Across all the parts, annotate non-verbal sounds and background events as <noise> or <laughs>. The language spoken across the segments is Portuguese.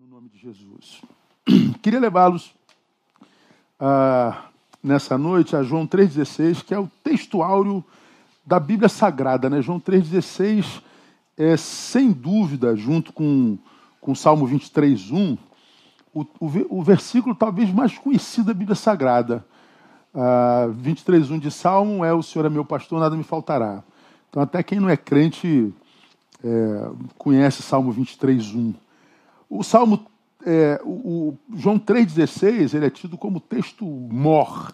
no nome de Jesus. <clears throat> Queria levá-los ah, nessa noite a João 3,16, que é o texto áureo da Bíblia Sagrada. Né? João 3,16 é, sem dúvida, junto com, com Salmo 23,1, o, o, o, versículo talvez mais conhecido da Bíblia Sagrada. Ah, 23,1 de Salmo é: O Senhor é meu pastor, nada me faltará. Então, até quem não é crente é, conhece Salmo 23,1. O Salmo, é, o, o João 3,16, ele é tido como texto mor,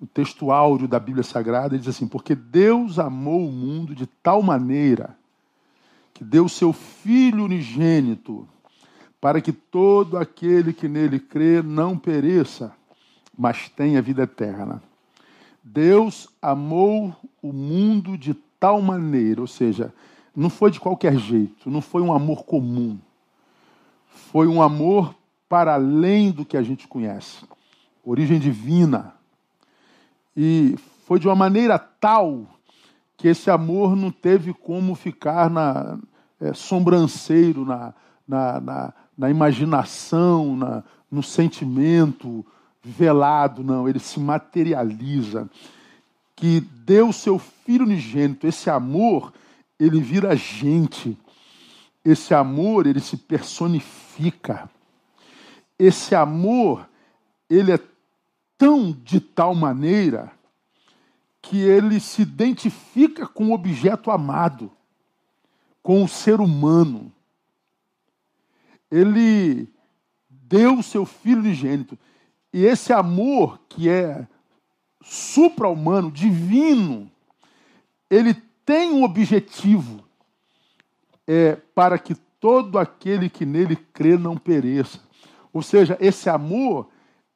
o texto áureo da Bíblia Sagrada. Ele diz assim: Porque Deus amou o mundo de tal maneira que deu seu Filho unigênito, para que todo aquele que nele crê não pereça, mas tenha vida eterna. Deus amou o mundo de tal maneira, ou seja, não foi de qualquer jeito, não foi um amor comum. Foi um amor para além do que a gente conhece. Origem divina. E foi de uma maneira tal que esse amor não teve como ficar na é, sobranceiro, na, na, na, na imaginação, na, no sentimento velado, não. Ele se materializa. Que deu seu filho unigênito, esse amor ele vira gente. Esse amor, ele se personifica. Esse amor, ele é tão de tal maneira que ele se identifica com o objeto amado, com o ser humano. Ele deu o seu filho unigênito. E esse amor que é supra-humano, divino, ele tem um objetivo é, para que todo aquele que nele crê não pereça. Ou seja, esse amor,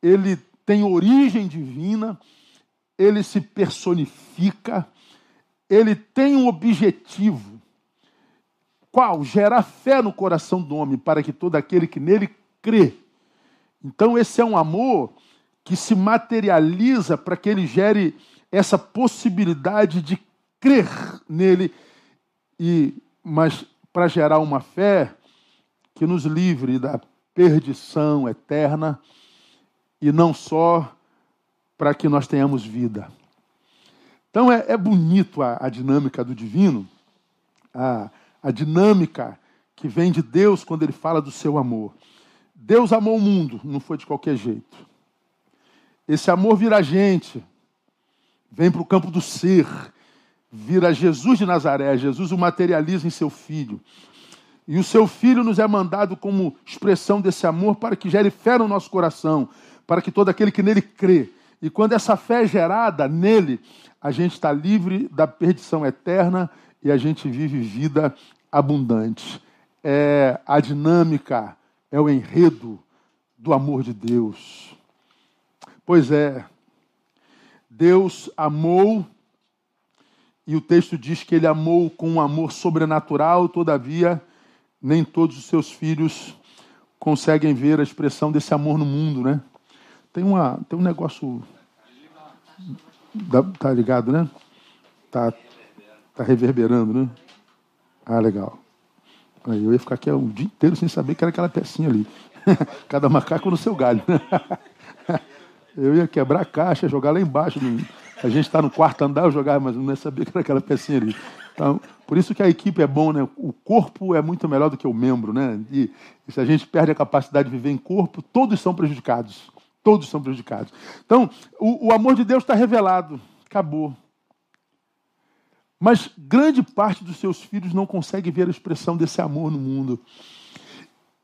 ele tem origem divina, ele se personifica, ele tem um objetivo. Qual? Gerar fé no coração do homem, para que todo aquele que nele crê. Então, esse é um amor que se materializa para que ele gere essa possibilidade de crer nele, e mas para gerar uma fé que nos livre da perdição eterna e não só para que nós tenhamos vida. Então é, é bonito a, a, dinâmica do divino, a, a dinâmica que vem de Deus quando ele fala do seu amor. Deus amou o mundo, não foi de qualquer jeito. Esse amor vira gente, vem para o campo do ser, vira Jesus de Nazaré. Jesus o materializa em seu filho. E o seu filho nos é mandado como expressão desse amor para que gere fé no nosso coração, para que todo aquele que nele crê. E quando essa fé é gerada nele, a gente está livre da perdição eterna e a gente vive vida abundante. É a dinâmica, é o enredo do amor de Deus. Pois é, Deus amou e o texto diz que ele amou com um amor sobrenatural, todavia, nem todos os seus filhos conseguem ver a expressão desse amor no mundo, né? Tem, uma, tem um negócio. Tá ligado, né? Tá, tá reverberando, né? Ah, legal. Aí eu ia ficar aqui o dia inteiro sem saber que era aquela pecinha ali. <laughs> Cada macaco no seu galho. <laughs> eu ia quebrar a caixa, jogar lá embaixo. No a gente está no quarto andar, eu jogava, mas não ia saber que era aquela pecinha ali. Então, por isso que a equipe é bom, né? O corpo é muito melhor do que o membro, né? E, e se a gente perde a capacidade de viver em corpo, todos são prejudicados. Todos são prejudicados. Então, o, o amor de Deus está revelado. Acabou. Mas grande parte dos seus filhos não consegue ver a expressão desse amor no mundo.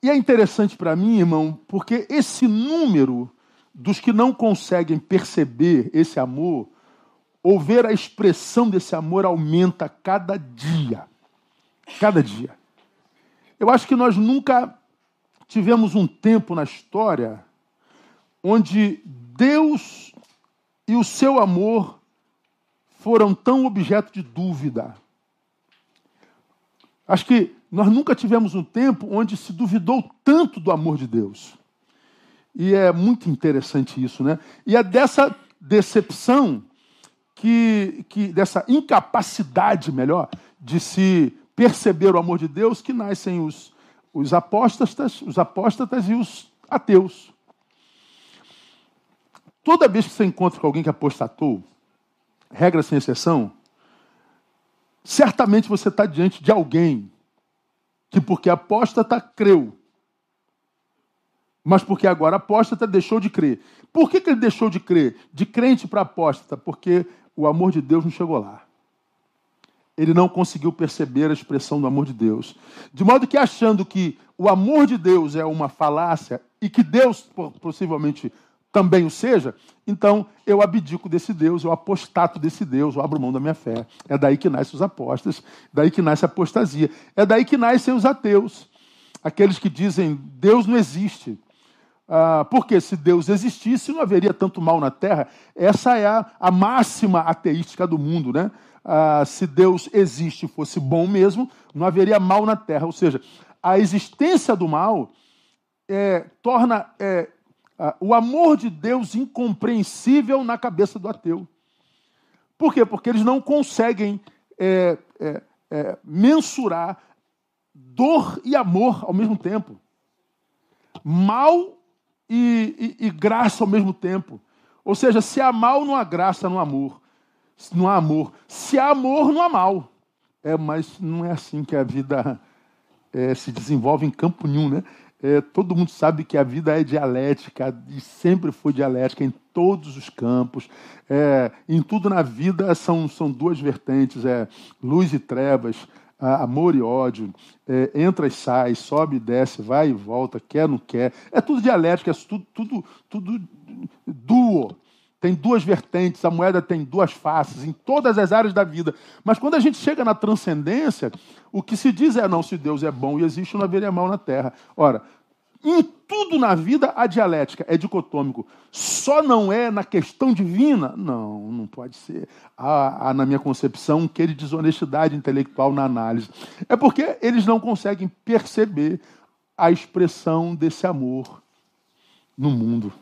E é interessante para mim, irmão, porque esse número dos que não conseguem perceber esse amor ou ver a expressão desse amor aumenta cada dia. Cada dia. Eu acho que nós nunca tivemos um tempo na história onde Deus e o seu amor foram tão objeto de dúvida. Acho que nós nunca tivemos um tempo onde se duvidou tanto do amor de Deus. E é muito interessante isso, né? E é dessa decepção que, que dessa incapacidade, melhor, de se perceber o amor de Deus que nascem os, os apóstatas, os apóstatas e os ateus. Toda vez que você encontra com alguém que apostatou, regra sem exceção, certamente você está diante de alguém que, porque apóstata, creu. Mas porque agora apóstata deixou de crer. Por que, que ele deixou de crer? De crente para apóstata? Porque o amor de Deus não chegou lá. Ele não conseguiu perceber a expressão do amor de Deus. De modo que, achando que o amor de Deus é uma falácia e que Deus possivelmente também o seja, então eu abdico desse Deus, eu apostato desse Deus, eu abro mão da minha fé. É daí que nascem os apóstolos, daí que nasce a apostasia. É daí que nascem os ateus, aqueles que dizem Deus não existe. Ah, porque se Deus existisse, não haveria tanto mal na terra. Essa é a, a máxima ateística do mundo, né? Ah, se Deus existe fosse bom mesmo, não haveria mal na terra. Ou seja, a existência do mal é, torna é, ah, o amor de Deus incompreensível na cabeça do ateu. Por quê? Porque eles não conseguem é, é, é, mensurar dor e amor ao mesmo tempo. Mal e, e, e, graça ao mesmo tempo. Ou seja, se há mal, não há graça, não há amor. Não há amor. Se há amor, não há mal. É, mas não é assim que a vida é, se desenvolve em campo nenhum, né? É, todo mundo sabe que a vida é dialética e sempre foi dialética em todos os campos. É, em tudo na vida são, são duas vertentes: é luz e trevas, amor e ódio, é, entra e sai, sobe e desce, vai e volta, quer não quer. É tudo dialética, é tudo, tudo, tudo duo. Tem duas vertentes, a moeda tem duas faces em todas as áreas da vida. Mas quando a gente chega na transcendência, o que se diz é: não, se Deus é bom e existe, não haveria mal na terra. Ora, em tudo na vida a dialética é dicotômico. Só não é na questão divina? Não, não pode ser. Há, há na minha concepção um quê de desonestidade intelectual na análise. É porque eles não conseguem perceber a expressão desse amor no mundo.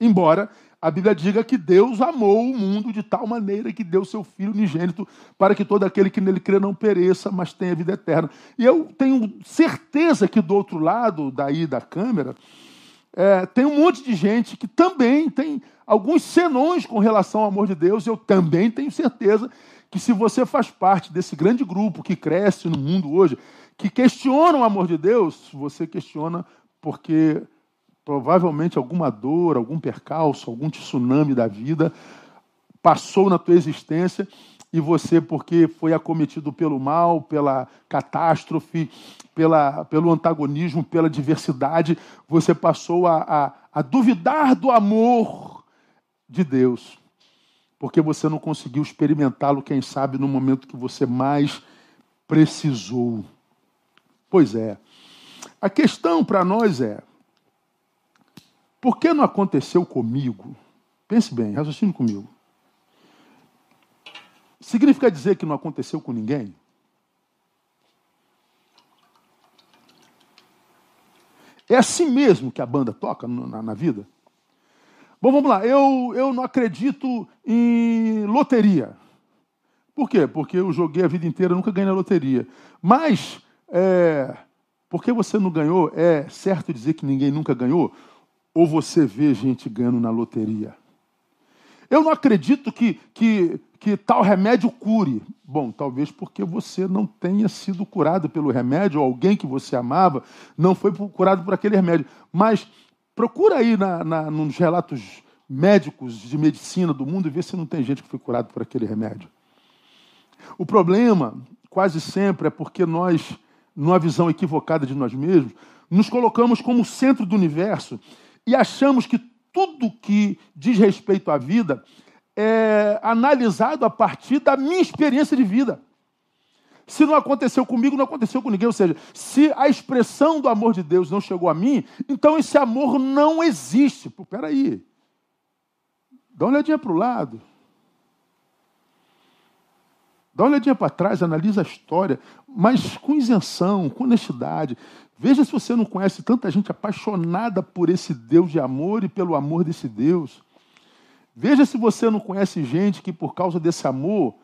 Embora a Bíblia diga que Deus amou o mundo de tal maneira que deu seu Filho unigênito para que todo aquele que nele crê não pereça, mas tenha vida eterna. E eu tenho certeza que do outro lado daí da câmera é, tem um monte de gente que também tem alguns senões com relação ao amor de Deus. Eu também tenho certeza que se você faz parte desse grande grupo que cresce no mundo hoje, que questiona o amor de Deus, você questiona porque provavelmente alguma dor, algum percalço, algum tsunami da vida passou na tua existência e você, porque foi acometido pelo mal, pela catástrofe, pela, pelo antagonismo, pela diversidade, você passou a, a, a duvidar do amor de Deus, porque você não conseguiu experimentá-lo, quem sabe, no momento que você mais precisou. Pois é. A questão para nós é: por que não aconteceu comigo? Pense bem, raciocine comigo. Significa dizer que não aconteceu com ninguém? É assim mesmo que a banda toca na, na vida? Bom, vamos lá. Eu, eu não acredito em loteria. Por quê? Porque eu joguei a vida inteira, nunca ganhei na loteria. Mas, é, porque você não ganhou, é certo dizer que ninguém nunca ganhou? Ou você vê gente ganhando na loteria? Eu não acredito que, que, que tal remédio cure. Bom, talvez porque você não tenha sido curado pelo remédio, ou alguém que você amava não foi curado por aquele remédio. Mas procura aí na, na, nos relatos médicos de medicina do mundo e vê se não tem gente que foi curado por aquele remédio. O problema, quase sempre, é porque nós, numa visão equivocada de nós mesmos, nos colocamos como centro do universo e achamos que tudo que diz respeito à vida é analisado a partir da minha experiência de vida. Se não aconteceu comigo, não aconteceu com ninguém. Ou seja, se a expressão do amor de Deus não chegou a mim, então esse amor não existe. Pô, peraí. Dá uma olhadinha para o lado. Dá uma olhadinha para trás, analisa a história, mas com isenção, com honestidade. Veja se você não conhece tanta gente apaixonada por esse Deus de amor e pelo amor desse Deus. Veja se você não conhece gente que, por causa desse amor,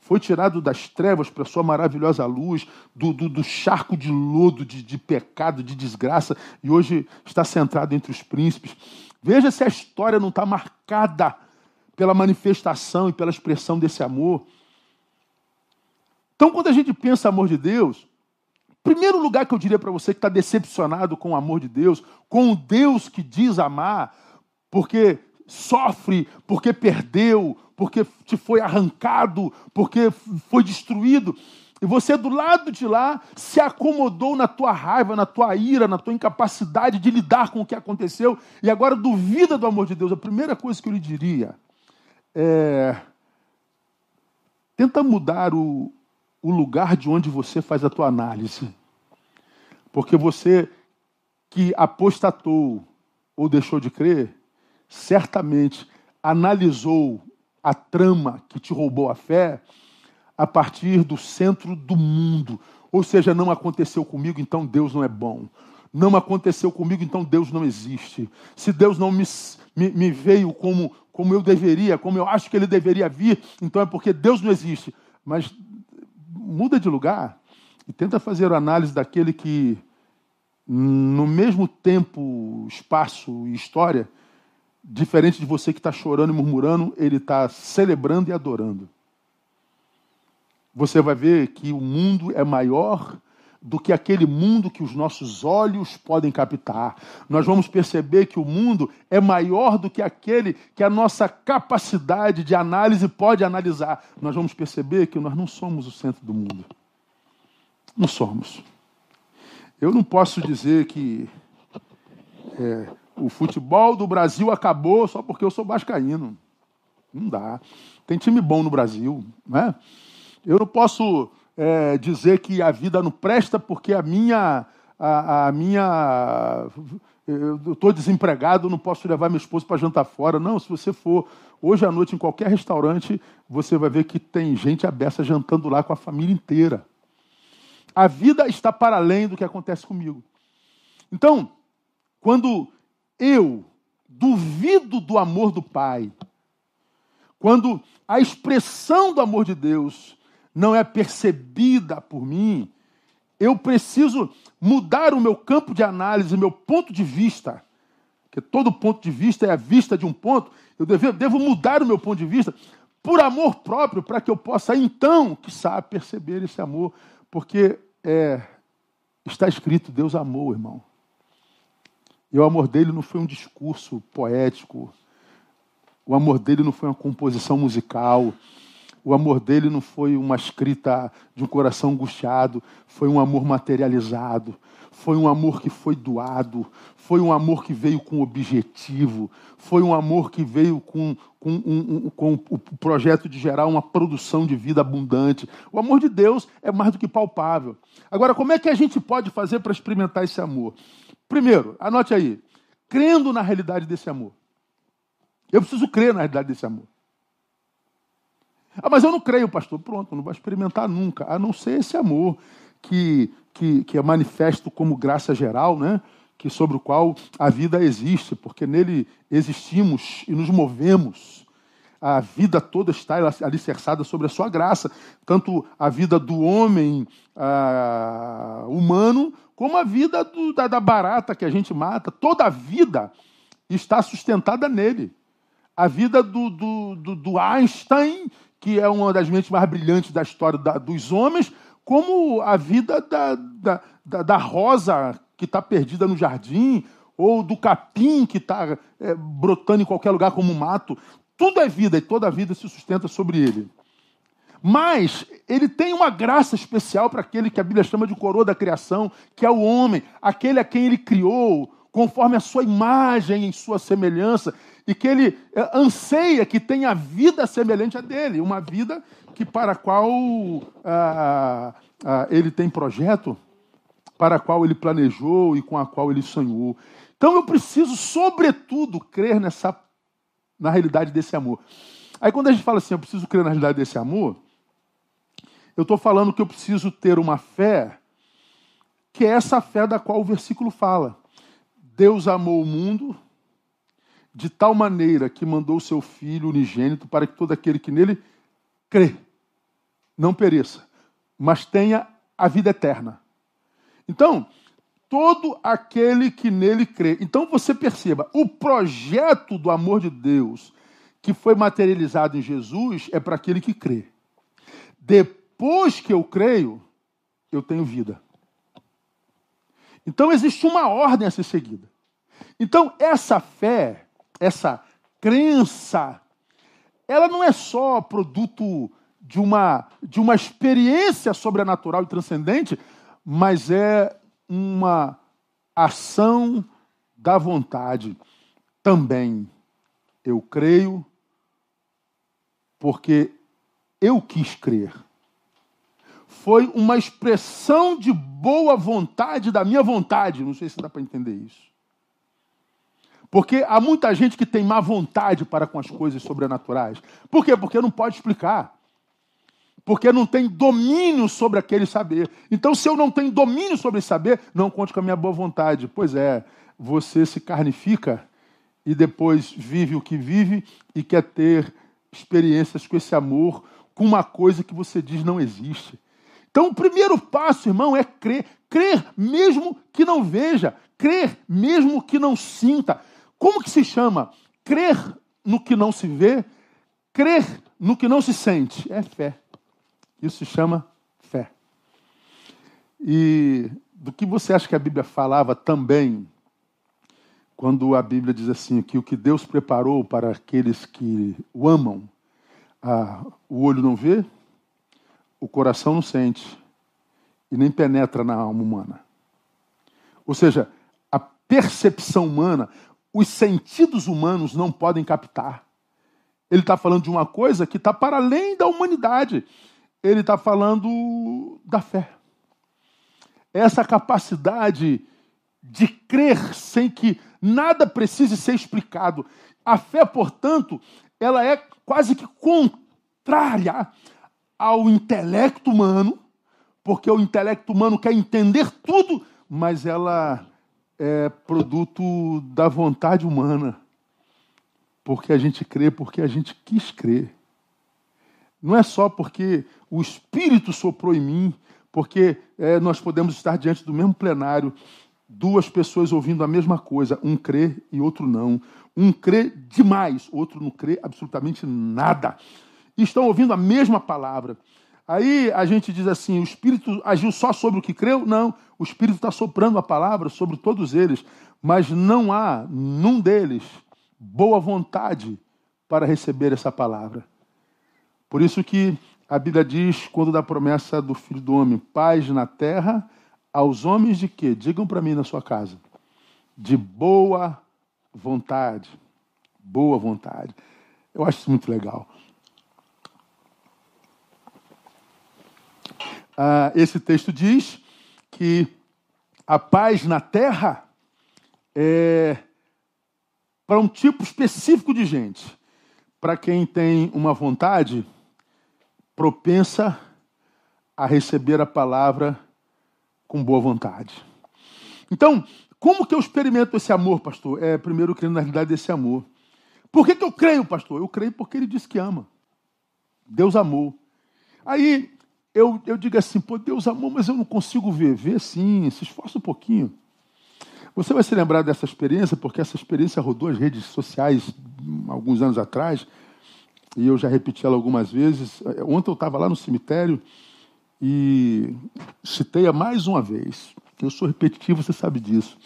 foi tirado das trevas para sua maravilhosa luz, do, do, do charco de lodo, de, de, pecado, de desgraça, e hoje está centrado entre os príncipes. Veja se a história não está marcada pela manifestação e pela expressão desse amor. Então, quando a gente pensa amor de Deus, primeiro lugar que eu diria para você que está decepcionado com o amor de Deus, com o Deus que diz amar, porque sofre, porque perdeu, porque te foi arrancado, porque foi destruído. E você do lado de lá se acomodou na tua raiva, na tua ira, na tua incapacidade de lidar com o que aconteceu e agora duvida do amor de Deus. A primeira coisa que eu lhe diria é tenta mudar o, o lugar de onde você faz a tua análise. Porque você que apostatou ou deixou de crer, certamente analisou a trama que te roubou a fé a partir do centro do mundo. Ou seja, não aconteceu comigo, então Deus não é bom. Não aconteceu comigo, então Deus não existe. Se Deus não me, me, me, veio como, como eu deveria, como eu acho que ele deveria vir, então é porque Deus não existe. Mas muda de lugar e tenta fazer a análise daquele que, no mesmo tempo, espaço e história, Diferente de você que está chorando e murmurando, ele está celebrando e adorando. Você vai ver que o mundo é maior do que aquele mundo que os nossos olhos podem captar. Nós vamos perceber que o mundo é maior do que aquele que a nossa capacidade de análise pode analisar. Nós vamos perceber que nós não somos o centro do mundo. Não somos. Eu não posso dizer que é, o futebol do Brasil acabou só porque eu sou vascaíno. Não dá. Tem time bom no Brasil, né? Eu não posso é, dizer que a vida não presta porque a minha a, a minha eu estou desempregado, não posso levar minha esposa para jantar fora. Não, se você for hoje à noite em qualquer restaurante, você vai ver que tem gente abessa jantando lá com a família inteira. A vida está para além do que acontece comigo. Então, quando eu duvido do amor do Pai, quando a expressão do amor de Deus não é percebida por mim, eu preciso mudar o meu campo de análise, meu ponto de vista. Porque todo ponto de vista é a vista de um ponto. Eu devo, devo mudar o meu ponto de vista por amor próprio, para que eu possa então, que sabe, perceber esse amor. Porque é, está escrito: Deus amou, irmão. E o amor dele não foi um discurso poético, o amor dele não foi uma composição musical, o amor dele não foi uma escrita de um coração angustiado, foi um amor materializado, foi um amor que foi doado, foi um amor que veio com objetivo, foi um amor que veio com, com, um, um, com o projeto de gerar uma produção de vida abundante. O amor de Deus é mais do que palpável. Agora, como é que a gente pode fazer para experimentar esse amor? Primeiro, anote aí, crendo na realidade desse amor. Eu preciso crer na realidade desse amor. Ah, mas eu não creio, pastor. Pronto, não vai experimentar nunca, a não ser esse amor que, que, que é manifesto como graça geral, né? que sobre o qual a vida existe, porque nele existimos e nos movemos. A vida toda está alicerçada sobre a sua graça, tanto a vida do homem ah, humano, como a vida do, da, da barata que a gente mata. Toda a vida está sustentada nele. A vida do, do, do, do Einstein, que é uma das mentes mais brilhantes da história da, dos homens, como a vida da, da, da, da rosa que está perdida no jardim, ou do capim que está é, brotando em qualquer lugar como um mato. Tudo é vida e toda a vida se sustenta sobre ele. Mas ele tem uma graça especial para aquele que a Bíblia chama de coroa da criação, que é o homem, aquele a quem ele criou, conforme a sua imagem, em sua semelhança, e que ele é, anseia que tenha vida semelhante a dele, uma vida que para a qual ah, ah, ele tem projeto, para a qual ele planejou e com a qual ele sonhou. Então eu preciso, sobretudo, crer nessa na realidade desse amor. Aí quando a gente fala assim, eu preciso crer na realidade desse amor, eu estou falando que eu preciso ter uma fé, que é essa fé da qual o versículo fala. Deus amou o mundo de tal maneira que mandou o seu Filho unigênito para que todo aquele que nele crê não pereça, mas tenha a vida eterna. Então, todo aquele que nele crê. Então você perceba, o projeto do amor de Deus que foi materializado em Jesus é para aquele que crê. Depois que eu creio, eu tenho vida. Então existe uma ordem a ser seguida. Então essa fé, essa crença, ela não é só produto de uma, de uma experiência sobrenatural e transcendente, mas é uma ação da vontade também. Eu creio porque eu quis crer. Foi uma expressão de boa vontade da minha vontade. Não sei se dá para entender isso. Porque há muita gente que tem má vontade para com as coisas sobrenaturais. Por quê? Porque não pode explicar porque não tem domínio sobre aquele saber. Então, se eu não tenho domínio sobre esse saber, não conte com a minha boa vontade. Pois é, você se carnifica e depois vive o que vive e quer ter experiências com esse amor, com uma coisa que você diz não existe. Então, o primeiro passo, irmão, é crer. Crer mesmo que não veja, crer mesmo que não sinta. Como que se chama? Crer no que não se vê, crer no que não se sente. É fé. Isso se chama fé. E do que você acha que a Bíblia falava também, quando a Bíblia diz assim, que o que Deus preparou para aqueles que o amam, ah, o olho não vê, o coração não sente e nem penetra na alma humana. Ou seja, a percepção humana, os sentidos humanos não podem captar. Ele está falando de uma coisa que está para além da humanidade ele está falando da fé. Essa capacidade de crer sem que nada precise ser explicado. A fé, portanto, ela é quase que contrária ao intelecto humano, porque o intelecto humano quer entender tudo, mas ela é produto da vontade humana. Porque a gente crê, porque a gente quis crer. Não é só porque o Espírito soprou em mim, porque é, nós podemos estar diante do mesmo plenário, duas pessoas ouvindo a mesma coisa, um crê e outro não. Um crê demais, outro não crê absolutamente nada. Estão ouvindo a mesma palavra. Aí a gente diz assim: o Espírito agiu só sobre o que creu? Não. O Espírito está soprando a palavra sobre todos eles, mas não há num deles boa vontade para receber essa palavra. Por isso que a Bíblia diz, quando dá promessa do Filho do Homem, paz na terra, aos homens de quê? Digam para mim na sua casa. De boa vontade. Boa vontade. Eu acho isso muito legal. Ah, esse texto diz que a paz na terra é para um tipo específico de gente. Para quem tem uma vontade propensa a receber a palavra com boa vontade. Então, como que eu experimento esse amor, pastor? É primeiro crendo na realidade desse amor. Por que, que eu creio, pastor? Eu creio porque ele disse que ama. Deus amou. Aí eu, eu digo assim, pô, Deus amou, mas eu não consigo ver. Vê sim, se esforça um pouquinho. Você vai se lembrar dessa experiência, porque essa experiência rodou as redes sociais alguns anos atrás e eu já repeti ela algumas vezes. Ontem eu estava lá no cemitério e citei-a mais uma vez. Eu sou repetitivo, você sabe disso.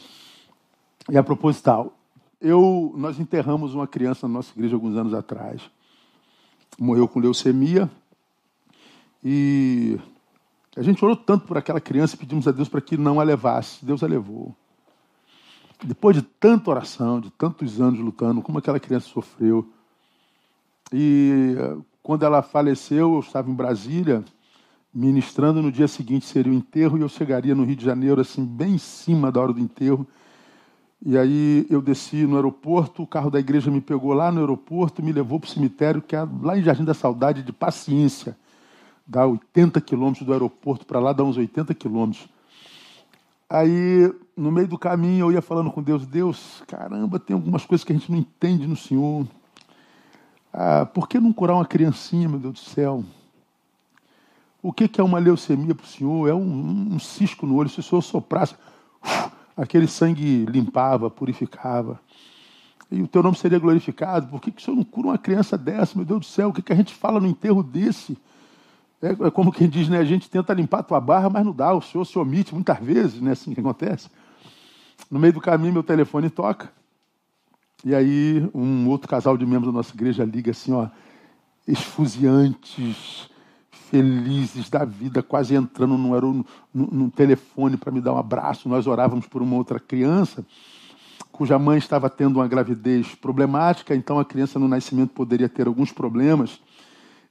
E a proposital, eu, nós enterramos uma criança na nossa igreja alguns anos atrás. Morreu com leucemia e a gente orou tanto por aquela criança e pedimos a Deus para que não a levasse. Deus a levou. Depois de tanta oração, de tantos anos lutando, como aquela criança sofreu, e quando ela faleceu, eu estava em Brasília, ministrando. No dia seguinte seria o enterro e eu chegaria no Rio de Janeiro, assim, bem em cima da hora do enterro. E aí eu desci no aeroporto, o carro da igreja me pegou lá no aeroporto, me levou para o cemitério, que é lá em Jardim da Saudade, de Paciência. Dá 80 quilômetros do aeroporto para lá, dá uns 80 quilômetros. Aí, no meio do caminho, eu ia falando com Deus: Deus, caramba, tem algumas coisas que a gente não entende no Senhor. Ah, por que não curar uma criancinha, meu Deus do céu? O que, que é uma leucemia para o senhor? É um, um, cisco no olho. Se o senhor soprasse, uf, aquele sangue limpava, purificava. E o teu nome seria glorificado. Por que, que o senhor não cura uma criança dessa? Meu Deus do céu, o que, que a gente fala no enterro desse? É, é como quem diz, né? A gente tenta limpar a tua barra, mas não dá. O senhor se omite muitas vezes, né? Assim que <laughs> acontece. No meio do caminho, meu telefone toca. E aí, um outro casal de membros da nossa igreja liga assim, ó, esfuziantes, felizes da vida, quase entrando no, no, no telefone para me dar um abraço. Nós orávamos por uma outra criança cuja mãe estava tendo uma gravidez problemática, então a criança no nascimento poderia ter alguns problemas.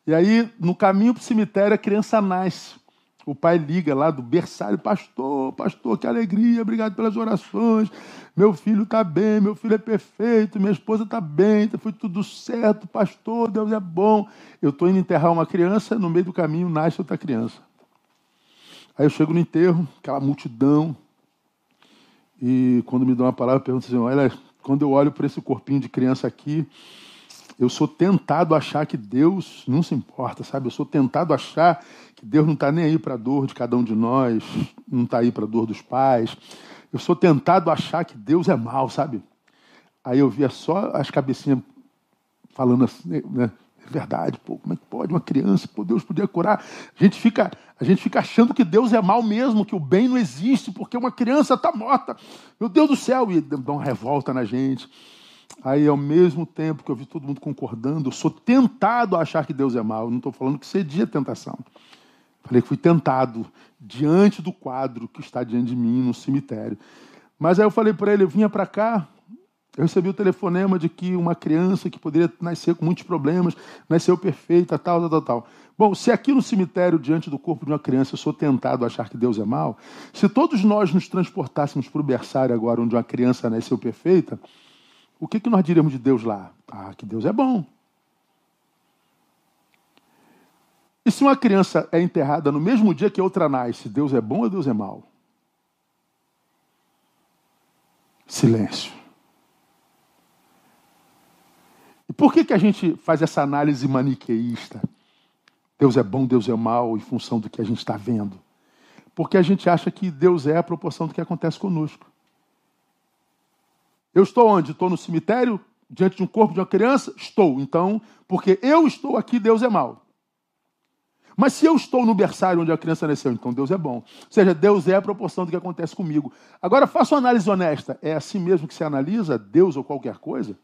E aí, no caminho para o cemitério, a criança nasce. O pai liga lá do berçário, pastor, pastor, que alegria, obrigado pelas orações. Meu filho está bem, meu filho é perfeito, minha esposa está bem, foi tudo certo, pastor, Deus é bom. Eu estou indo enterrar uma criança, no meio do caminho nasce outra criança. Aí eu chego no enterro, aquela multidão, e quando me dão uma palavra, eu pergunto assim: olha, quando eu olho para esse corpinho de criança aqui, eu sou tentado a achar que Deus não se importa, sabe? Eu sou tentado a achar que Deus não está nem aí para a dor de cada um de nós, não está aí para a dor dos pais. Eu sou tentado a achar que Deus é mal, sabe? Aí eu via só as cabecinhas falando assim, né? É verdade, pô, como é que pode uma criança? Pô, Deus podia curar. A gente fica, a gente fica achando que Deus é mal mesmo, que o bem não existe, porque uma criança está morta. Meu Deus do céu, e dá uma revolta na gente. Aí, ao mesmo tempo que eu vi todo mundo concordando, eu sou tentado a achar que Deus é mal. Eu não estou falando que cedia a tentação. Falei que fui tentado diante do quadro que está diante de mim no cemitério. Mas aí eu falei para ele, eu vinha para cá, eu recebi o telefonema de que uma criança que poderia nascer com muitos problemas, nasceu perfeita, tal, tal, tal, tal. Bom, se aqui no cemitério, diante do corpo de uma criança, eu sou tentado a achar que Deus é mal, se todos nós nos transportássemos para o berçário agora, onde uma criança nasceu perfeita, o que, que nós diríamos de Deus lá? Ah, que Deus é bom. E se uma criança é enterrada no mesmo dia que outra nasce, Deus é bom ou Deus é mau? Silêncio. E por que, que a gente faz essa análise maniqueísta? Deus é bom, Deus é mau, em função do que a gente está vendo. Porque a gente acha que Deus é a proporção do que acontece conosco. Eu estou onde? Estou no cemitério, diante de um corpo de uma criança? Estou. Então, porque eu estou aqui, Deus é mau. Mas se eu estou no berçário onde a criança nasceu, então Deus é bom. Ou seja, Deus é a proporção do que acontece comigo. Agora, faça uma análise honesta. É assim mesmo que se analisa Deus ou qualquer coisa?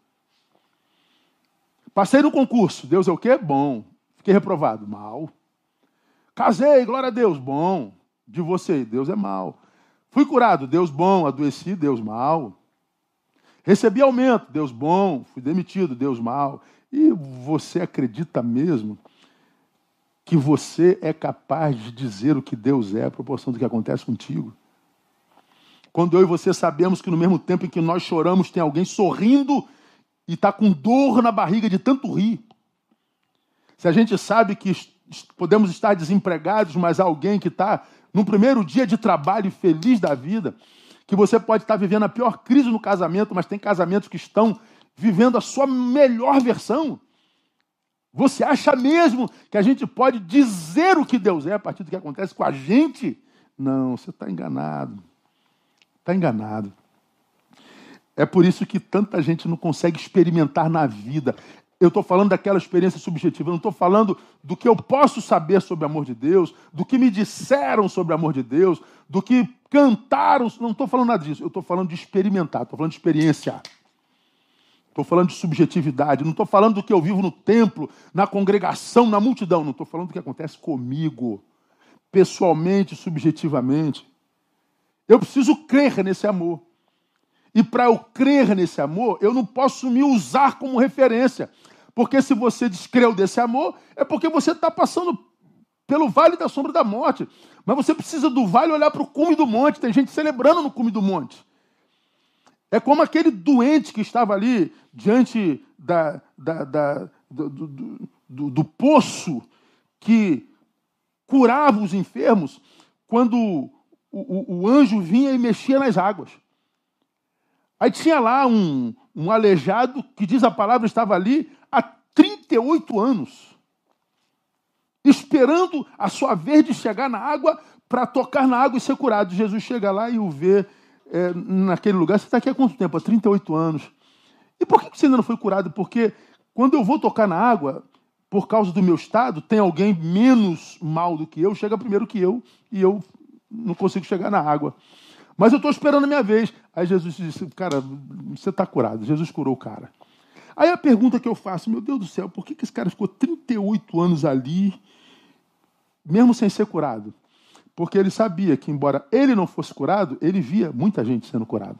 Passei no concurso. Deus é o quê? Bom. Fiquei reprovado. Mal. Casei, glória a Deus. Bom. Divorciei. Deus é mal. Fui curado. Deus bom. Adoeci. Deus mal. Recebi aumento. Deus bom. Fui demitido. Deus mal. E você acredita mesmo que você é capaz de dizer o que Deus é, a proporção do que acontece contigo? Quando eu e você sabemos que no mesmo tempo em que nós choramos, tem alguém sorrindo e está com dor na barriga de tanto rir. Se a gente sabe que podemos estar desempregados, mas alguém que está no primeiro dia de trabalho feliz da vida, que você pode estar vivendo a pior crise no casamento, mas tem casamentos que estão vivendo a sua melhor versão. Você acha mesmo que a gente pode dizer o que Deus é a partir do que acontece com a gente? Não, você está enganado. Está enganado. É por isso que tanta gente não consegue experimentar na vida. Eu estou falando daquela experiência subjetiva, eu não estou falando do que eu posso saber sobre o amor de Deus, do que me disseram sobre o amor de Deus, do que cantaram, não estou falando nada disso, eu estou falando de experimentar, estou falando de experiência. Estou falando de subjetividade, não estou falando do que eu vivo no templo, na congregação, na multidão, não estou falando do que acontece comigo, pessoalmente, subjetivamente. Eu preciso crer nesse amor. E para eu crer nesse amor, eu não posso me usar como referência. Porque se você descreu desse amor, é porque você está passando pelo vale da sombra da morte. Mas você precisa do vale olhar para o cume do monte. Tem gente celebrando no cume do monte. É como aquele doente que estava ali diante da, da, da do, do, do, do poço que curava os enfermos, quando o, o, o anjo vinha e mexia nas águas. Aí tinha lá um, um aleijado que diz a palavra estava ali há 38 anos. esperando a sua vez de chegar na água para tocar na água e ser curado. Jesus chega lá e o vê é, naquele lugar. Você está aqui há quanto tempo? Há 38 anos. E por que você ainda não foi curado? Porque quando eu vou tocar na água, por causa do meu estado, tem alguém menos mal do que eu, chega primeiro que eu, e eu não consigo chegar na água. Mas eu estou esperando a minha vez. Aí Jesus disse, cara, você está curado. Jesus curou o cara. Aí a pergunta que eu faço, meu Deus do céu, por que, que esse cara ficou 38 anos ali, mesmo sem ser curado? Porque ele sabia que, embora ele não fosse curado, ele via muita gente sendo curado.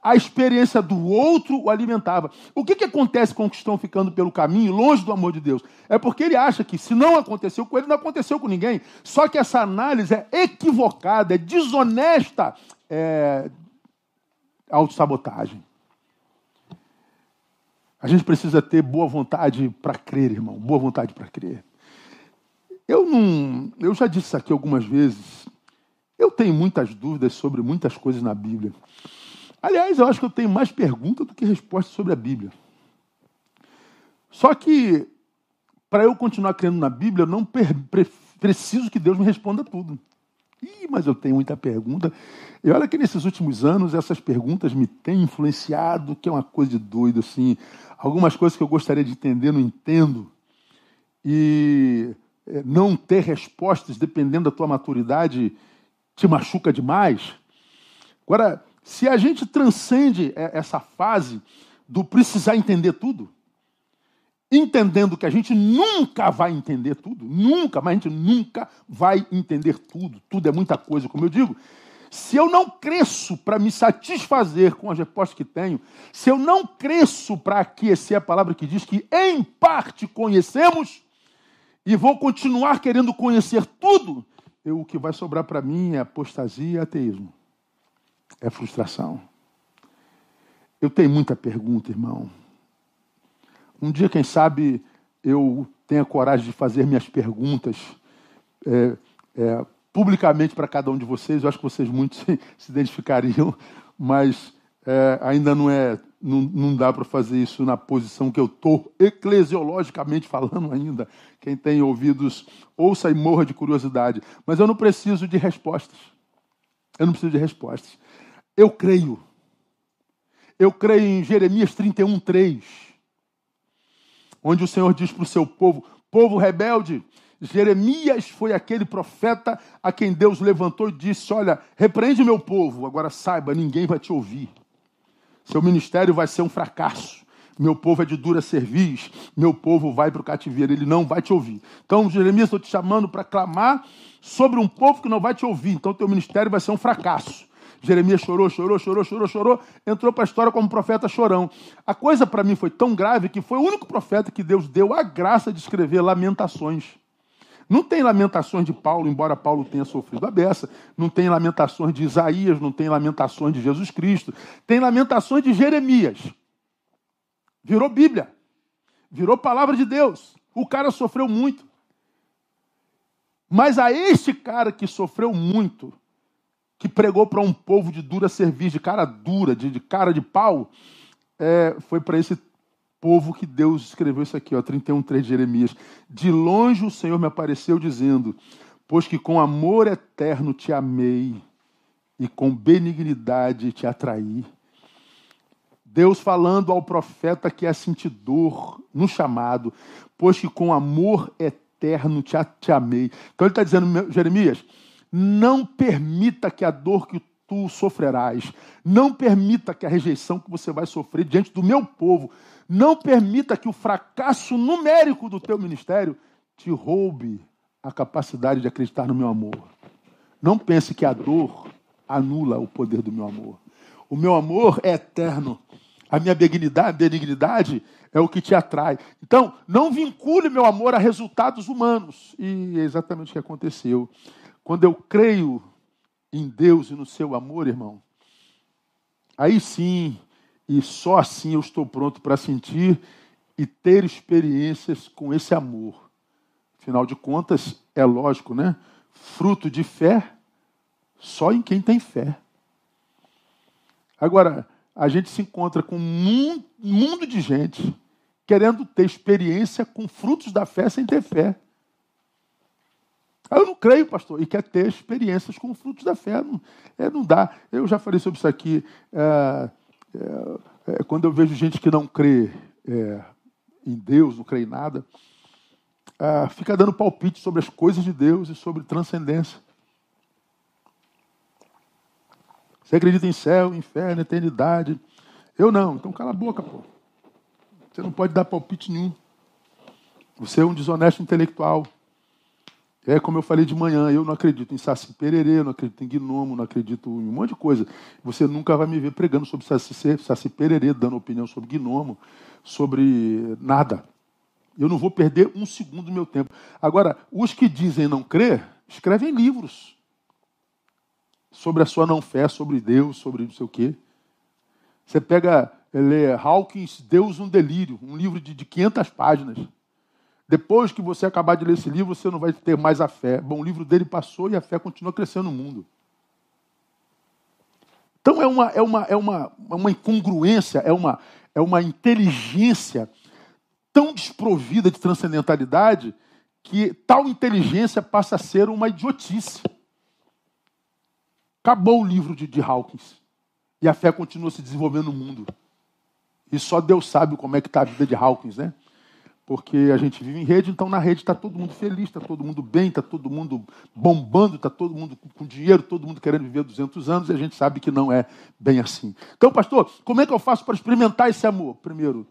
A experiência do outro o alimentava. O que, que acontece com os que estão ficando pelo caminho, longe do amor de Deus? É porque ele acha que se não aconteceu com ele, não aconteceu com ninguém. Só que essa análise é equivocada, é desonesta, é autossabotagem. A gente precisa ter boa vontade para crer, irmão. Boa vontade para crer. Eu não, eu já disse aqui algumas vezes. Eu tenho muitas dúvidas sobre muitas coisas na Bíblia. Aliás, eu acho que eu tenho mais perguntas do que respostas sobre a Bíblia. Só que para eu continuar crendo na Bíblia, eu não preciso que Deus me responda tudo. Ih, mas eu tenho muita pergunta. E olha que nesses últimos anos essas perguntas me têm influenciado, que é uma coisa de doido, assim. Algumas coisas que eu gostaria de entender, não entendo. E é, não ter respostas, dependendo da tua maturidade, te machuca demais. Agora, se a gente transcende é, essa fase do precisar entender tudo, entendendo que a gente nunca vai entender tudo, nunca, mas a gente nunca vai entender tudo, tudo é muita coisa, como eu digo. Se eu não cresço para me satisfazer com as respostas que tenho, se eu não cresço para aquecer a palavra que diz que em parte conhecemos, e vou continuar querendo conhecer tudo, eu, o que vai sobrar para mim é apostasia e ateísmo. É frustração. Eu tenho muita pergunta, irmão. Um dia, quem sabe, eu tenha coragem de fazer minhas perguntas é, é, publicamente para cada um de vocês. Eu acho que vocês muitos se, <laughs> se identificariam, mas é, ainda não é, não, não dá para fazer isso na posição que eu estou, eclesiologicamente falando ainda. Quem tem ouvidos, ouça e morra de curiosidade. Mas eu não preciso de respostas. Eu não preciso de respostas. Eu creio. Eu creio em Jeremias 31, 3 onde o Senhor diz para o seu povo: povo rebelde, Jeremias foi aquele profeta a quem Deus levantou e disse: Olha, repreende meu povo, agora saiba, ninguém vai te ouvir. Seu ministério vai ser um fracasso. Meu povo é de dura cerviz, meu povo vai para o cativeiro, ele não vai te ouvir. Então, Jeremias, estou te chamando para clamar sobre um povo que não vai te ouvir. Então, teu ministério vai ser um fracasso. Jeremias chorou, chorou, chorou, chorou, chorou, entrou para a história como profeta chorão. A coisa para mim foi tão grave que foi o único profeta que Deus deu a graça de escrever lamentações. Não tem lamentações de Paulo, embora Paulo tenha sofrido a beça. Não tem lamentações de Isaías, não tem lamentações de Jesus Cristo. Tem lamentações de Jeremias. Virou Bíblia. Virou palavra de Deus. O cara sofreu muito. Mas a este cara que sofreu muito, que pregou para um povo de dura serviço, de cara dura, de, de cara de pau, é, foi para esse povo que Deus escreveu isso aqui, ó, 31,3 de Jeremias. De longe o Senhor me apareceu dizendo: Pois que com amor eterno te amei e com benignidade te atraí. Deus falando ao profeta que é sentidor no chamado, pois que com amor eterno te, te amei. Então ele está dizendo, Jeremias, não permita que a dor que tu sofrerás, não permita que a rejeição que você vai sofrer diante do meu povo, não permita que o fracasso numérico do teu ministério te roube a capacidade de acreditar no meu amor. Não pense que a dor anula o poder do meu amor. O meu amor é eterno. A minha benignidade, é o que te atrai. Então, não vincule meu amor a resultados humanos. E é exatamente o que aconteceu. Quando eu creio em Deus e no seu amor, irmão, aí sim, e só assim eu estou pronto para sentir e ter experiências com esse amor. Afinal de contas, é lógico, né? Fruto de fé só em quem tem fé. Agora, a gente se encontra com um mundo de gente querendo ter experiência com frutos da fé sem ter fé. Ah, eu não creio, pastor, e quer ter experiências com frutos da fé. Não, é, não dá. Eu já falei sobre isso aqui. É, é, é quando eu vejo gente que não crê é, em Deus, não crê em nada, é, fica dando palpite sobre as coisas de Deus e sobre transcendência. Você acredita em céu, inferno, eternidade? Eu não. Então cala a boca, pô. Você não pode dar palpite nenhum. Você é um desonesto intelectual. É como eu falei de manhã, eu não acredito em Saci Pererê, não acredito em Gnomo, não acredito em um monte de coisa. Você nunca vai me ver pregando sobre Saci, Saci Pererê, dando opinião sobre Gnomo, sobre nada. Eu não vou perder um segundo do meu tempo. Agora, os que dizem não crer, escrevem livros sobre a sua não fé, sobre Deus, sobre não sei o quê. Você pega, lê Hawkins, Deus um Delírio, um livro de, de 500 páginas. Depois que você acabar de ler esse livro, você não vai ter mais a fé. Bom, o livro dele passou e a fé continua crescendo no mundo. Então é uma, é uma, é uma, uma incongruência, é uma, é uma inteligência tão desprovida de transcendentalidade que tal inteligência passa a ser uma idiotice. Acabou o livro de, de Hawkins. E a fé continua se desenvolvendo no mundo. E só Deus sabe como é que está a vida de Hawkins, né? Porque a gente vive em rede, então na rede está todo mundo feliz, está todo mundo bem, está todo mundo bombando, está todo mundo com dinheiro, todo mundo querendo viver 200 anos, e a gente sabe que não é bem assim. Então, pastor, como é que eu faço para experimentar esse amor? Primeiro,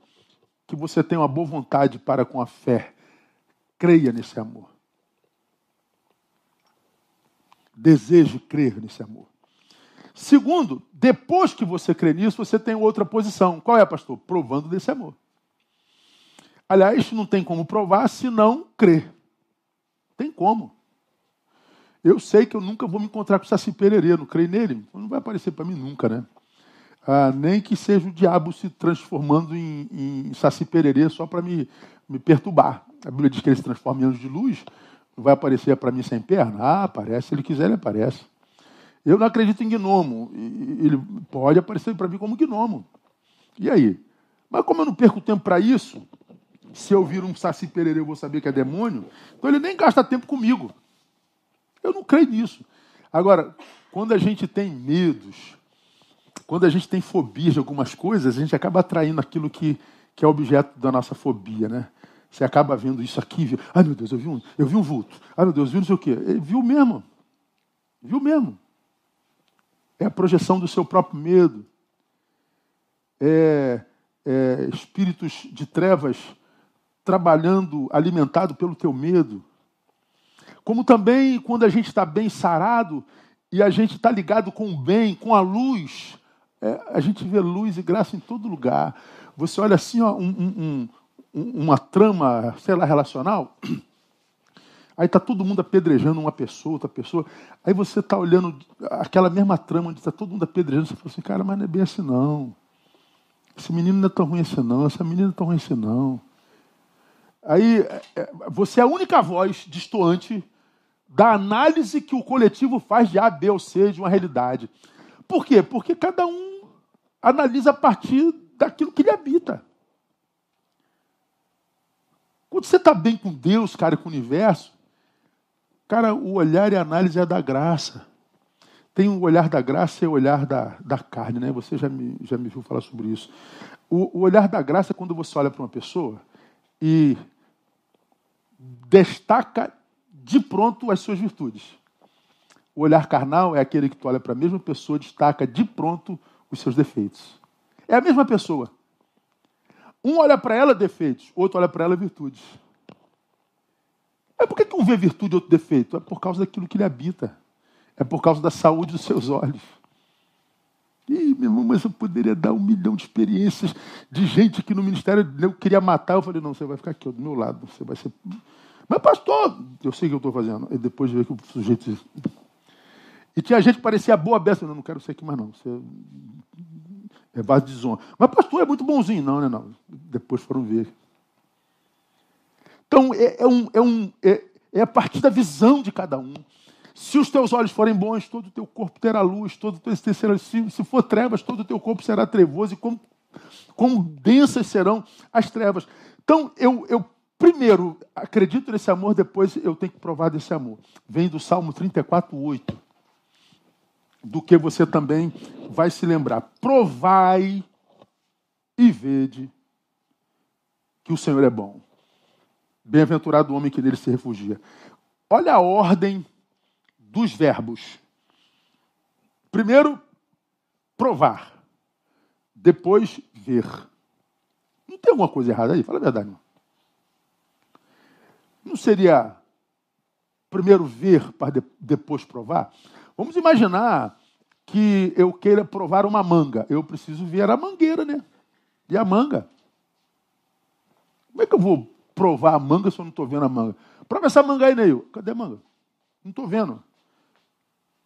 que você tenha uma boa vontade para com a fé. Creia nesse amor. Deseje crer nesse amor. Segundo, depois que você crê nisso, você tem outra posição. Qual é, pastor? Provando desse amor. Aliás, não tem como provar se não crer. Tem como. Eu sei que eu nunca vou me encontrar com o Saci Pererê, não creio nele. Não vai aparecer para mim nunca, né? Ah, nem que seja o diabo se transformando em, em Saci Pererê só para me, me perturbar. A Bíblia diz que ele se transforma em anjo de luz. Não vai aparecer para mim sem perna? Ah, aparece. Se ele quiser, ele aparece. Eu não acredito em gnomo. Ele pode aparecer para mim como gnomo. E aí? Mas como eu não perco tempo para isso, se eu vir um saci pererê, eu vou saber que é demônio. Então ele nem gasta tempo comigo. Eu não creio nisso. Agora, quando a gente tem medos, quando a gente tem fobias de algumas coisas, a gente acaba atraindo aquilo que, que é objeto da nossa fobia, né? Você acaba vendo isso aqui, viu? ai meu Deus, eu vi um, eu vi um vulto. Ai meu Deus, viu não sei o quê. Ele viu mesmo. Viu mesmo. É a projeção do seu próprio medo. É, é espíritos de trevas trabalhando, alimentado pelo teu medo. Como também quando a gente está bem sarado e a gente está ligado com o bem, com a luz, é, a gente vê luz e graça em todo lugar. Você olha assim, ó, um, um, uma trama, sei lá, relacional, <clears throat> aí está todo mundo apedrejando uma pessoa, outra pessoa, aí você está olhando aquela mesma trama onde está todo mundo apedrejando, você fala assim, cara, mas não é bem assim não. Esse menino não é tão ruim assim não, essa menina não é tão ruim assim não. Aí é, é, você é a única voz distoante da análise que o coletivo faz de A, B ou C de uma realidade. Por quê? Porque cada um analisa a partir daquilo que lhe habita. Quando você está bem com Deus, cara, com o universo, cara, o olhar e a análise é da graça. Tem o olhar da graça e o olhar da, da carne, né? Você já me, já me viu falar sobre isso. O, o olhar da graça é quando você olha para uma pessoa e destaca de pronto as suas virtudes. O olhar carnal é aquele que tu olha para a mesma pessoa, destaca de pronto os seus defeitos. É a mesma pessoa. Um olha para ela defeitos, outro olha para ela virtudes. É por que um vê virtude e outro defeito? É por causa daquilo que ele habita. É por causa da saúde dos seus olhos. Ih, meu irmão, mas eu poderia dar um milhão de experiências de gente que no ministério eu queria matar. Eu falei, não, você vai ficar aqui ó, do meu lado. Você vai ser. Mas, pastor, eu sei o que eu estou fazendo. E depois de ver que o sujeito. E tinha gente que parecia boa beça. Não, não quero ser aqui mais, não. Você é base de zona. Mas, pastor, é muito bonzinho. Não, né? Não. Depois foram ver. Então, é, é um, é, um, é, é a partir da visão de cada um. Se os teus olhos forem bons, todo o teu corpo terá luz, todo o teu será, se, se for trevas, todo o teu corpo será trevoso, e como, como densas serão as trevas. Então, eu, eu primeiro, acredito nesse amor, depois eu tenho que provar desse amor. Vem do Salmo 34, 8. Do que você também vai se lembrar. Provai e vede que o Senhor é bom. Bem-aventurado o homem que nele se refugia. Olha a ordem dos verbos. Primeiro, provar. Depois, ver. Não tem alguma coisa errada aí? Fala a verdade. Não, não seria primeiro ver para depois provar? Vamos imaginar que eu queira provar uma manga. Eu preciso ver a mangueira, né? E a manga. Como é que eu vou provar a manga se eu não estou vendo a manga? Prova essa manga aí, Neil. Cadê a manga? Não estou vendo.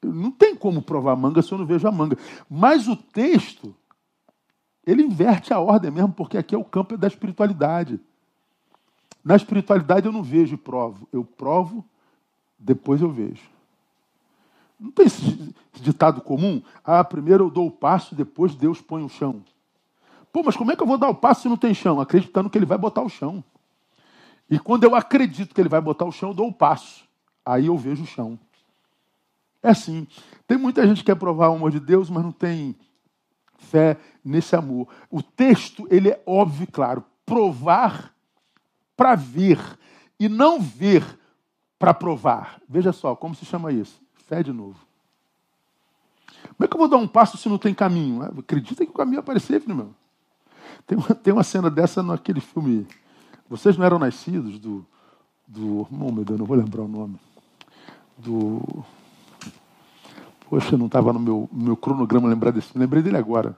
Não tem como provar a manga se eu não vejo a manga. Mas o texto, ele inverte a ordem mesmo, porque aqui é o campo da espiritualidade. Na espiritualidade eu não vejo e provo. Eu provo, depois eu vejo. Não tem esse ditado comum? Ah, primeiro eu dou o passo, depois Deus põe o chão. Pô, mas como é que eu vou dar o passo se não tem chão? Acreditando que ele vai botar o chão. E quando eu acredito que ele vai botar o chão, eu dou o passo. Aí eu vejo o chão. É assim. Tem muita gente que quer provar o amor de Deus, mas não tem fé nesse amor. O texto, ele é óbvio e claro. Provar para ver e não ver para provar. Veja só, como se chama isso? Fé de novo. Como é que eu vou dar um passo se não tem caminho? Acredita que o caminho vai aparecer, filho meu. Tem uma, tem uma cena dessa naquele filme. Vocês não eram nascidos do. do oh, meu Deus, não vou lembrar o nome. Do. Poxa, não estava no meu, meu cronograma lembrar desse filme. Lembrei dele agora.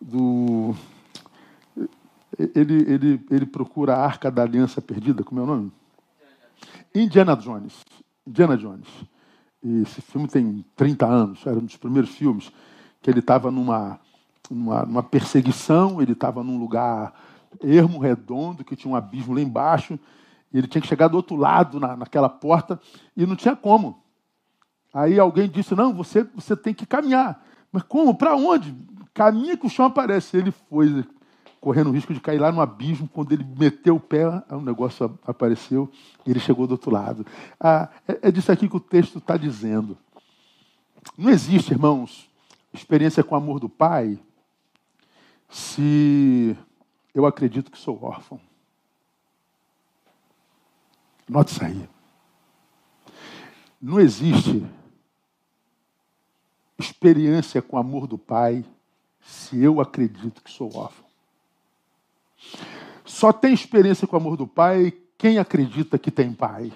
Do. Ele, ele, ele procura a Arca da Aliança Perdida, como é o nome? Indiana Jones. Indiana Jones. Esse filme tem 30 anos, era um dos primeiros filmes que ele estava numa, numa, numa, perseguição, ele estava num lugar ermo, redondo, que tinha um abismo lá embaixo, e ele tinha que chegar do outro lado na, naquela porta, e não tinha como. Aí alguém disse: Não, você, você tem que caminhar. Mas como? Para onde? Caminha que o chão aparece. Ele foi, correndo o risco de cair lá no abismo. Quando ele meteu o pé, o negócio apareceu e ele chegou do outro lado. Ah, é, é disso aqui que o texto está dizendo. Não existe, irmãos, experiência com o amor do Pai se eu acredito que sou órfão. Note isso aí. Não existe experiência com o amor do Pai se eu acredito que sou órfão. Só tem experiência com o amor do Pai quem acredita que tem Pai.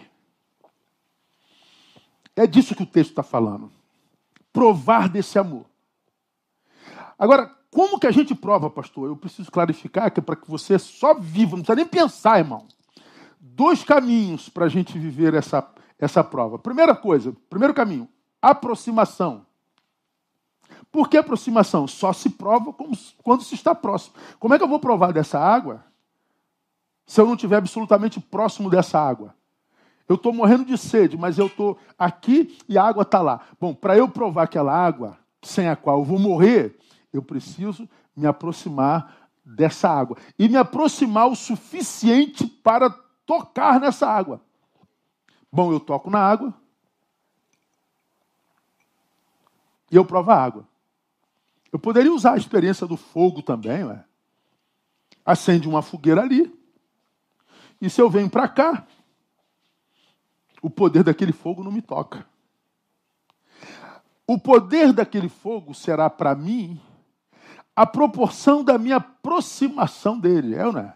É disso que o texto está falando. Provar desse amor. Agora, como que a gente prova, pastor? Eu preciso clarificar que é para que você só viva, não precisa nem pensar, irmão. Dois caminhos para a gente viver essa, essa prova. Primeira coisa, primeiro caminho, aproximação. Por que aproximação? Só se prova quando se está próximo. Como é que eu vou provar dessa água se eu não estiver absolutamente próximo dessa água? Eu estou morrendo de sede, mas eu estou aqui e a água está lá. Bom, para eu provar aquela água sem a qual eu vou morrer, eu preciso me aproximar dessa água. E me aproximar o suficiente para tocar nessa água. Bom, eu toco na água e eu provo a água. Eu poderia usar a experiência do fogo também, ué. Acende uma fogueira ali. E se eu venho para cá, o poder daquele fogo não me toca. O poder daquele fogo será para mim a proporção da minha aproximação dele, é ou não é?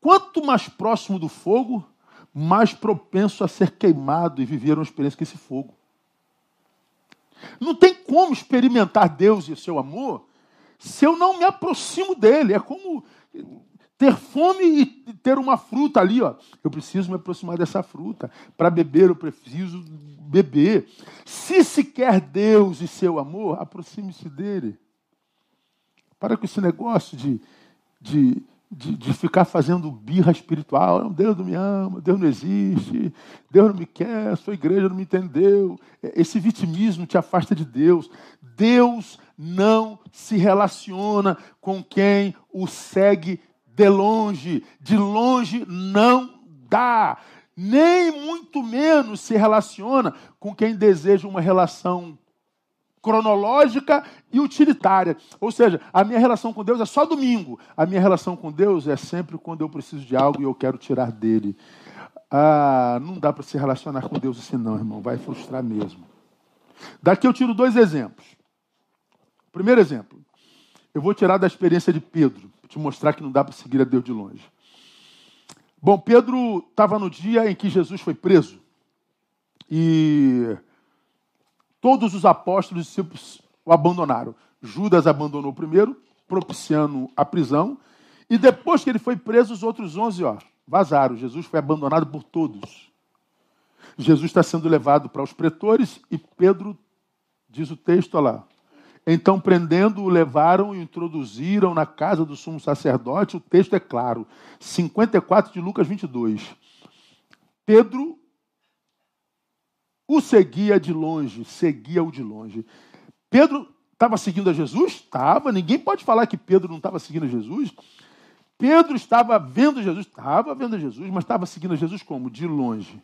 Quanto mais próximo do fogo, mais propenso a ser queimado e viver uma experiência com esse fogo. Não tem como experimentar Deus e o seu amor se eu não me aproximo dele. É como ter fome e ter uma fruta ali, ó. Eu preciso me aproximar dessa fruta. Para beber, eu preciso beber. Se se quer Deus e seu amor, aproxime-se dele. Para com esse negócio de, de de, de, ficar fazendo birra espiritual. Deus não me ama, Deus não existe, Deus não me quer, sua igreja não me entendeu. Esse vitimismo te afasta de Deus. Deus não se relaciona com quem o segue de longe, de longe não dá. Nem muito menos se relaciona com quem deseja uma relação cronológica e utilitária. Ou seja, a minha relação com Deus é só domingo. A minha relação com Deus é sempre quando eu preciso de algo e eu quero tirar dele. Ah, não dá para se relacionar com Deus assim, não, irmão. Vai frustrar mesmo. Daqui eu tiro dois exemplos. Primeiro exemplo, eu vou tirar da experiência de Pedro, te mostrar que não dá para seguir a Deus de longe. Bom, Pedro estava no dia em que Jesus foi preso. E todos os apóstolos e discípulos o abandonaram. Judas abandonou primeiro, propiciando a prisão. E depois que ele foi preso, os outros onze ó, vazaram. Jesus foi abandonado por todos. Jesus está sendo levado para os pretores e Pedro, diz o texto, olha lá. Então, prendendo-o, levaram e introduziram na casa do sumo sacerdote. O texto é claro. 54 de Lucas 22. Pedro o seguia de longe, seguia-o de longe. Pedro estava seguindo a Jesus? Estava. Ninguém pode falar que Pedro não estava seguindo a Jesus. Pedro estava vendo Jesus? Estava vendo Jesus, mas estava seguindo a Jesus como? De longe.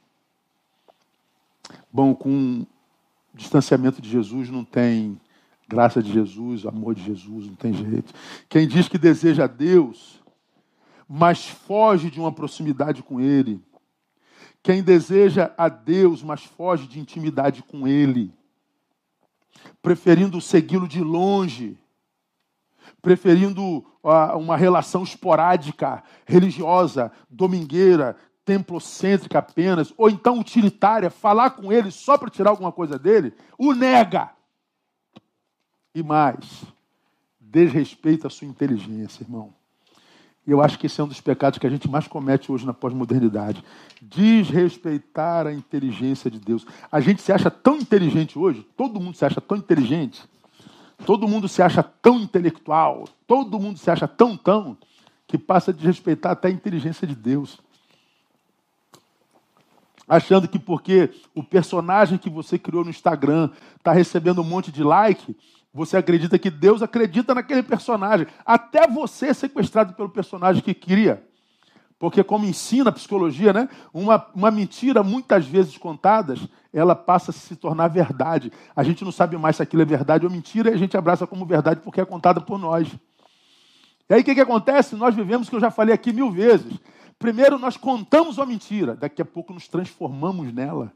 Bom, com distanciamento de Jesus não tem graça de Jesus, amor de Jesus, não tem jeito. Quem diz que deseja a Deus, mas foge de uma proximidade com Ele, quem deseja a Deus, mas foge de intimidade com Ele, preferindo segui-lo de longe, preferindo uma relação esporádica, religiosa, domingueira, templocêntrica apenas, ou então utilitária, falar com ele só para tirar alguma coisa dele, o nega. E mais, desrespeita a sua inteligência, irmão. E eu acho que esse é um dos pecados que a gente mais comete hoje na pós-modernidade. Desrespeitar a inteligência de Deus. A gente se acha tão inteligente hoje, todo mundo se acha tão inteligente, todo mundo se acha tão intelectual, todo mundo se acha tão, tão, que passa a desrespeitar até a inteligência de Deus. Achando que porque o personagem que você criou no Instagram está recebendo um monte de like, você acredita que Deus acredita naquele personagem. Até você é sequestrado pelo personagem que cria. Porque, como ensina a psicologia, né, uma, uma mentira, muitas vezes contadas, ela passa a se tornar verdade. A gente não sabe mais se aquilo é verdade ou mentira e a gente abraça como verdade porque é contada por nós. E aí o que, que acontece? Nós vivemos, que eu já falei aqui mil vezes. Primeiro, nós contamos uma mentira, daqui a pouco nos transformamos nela.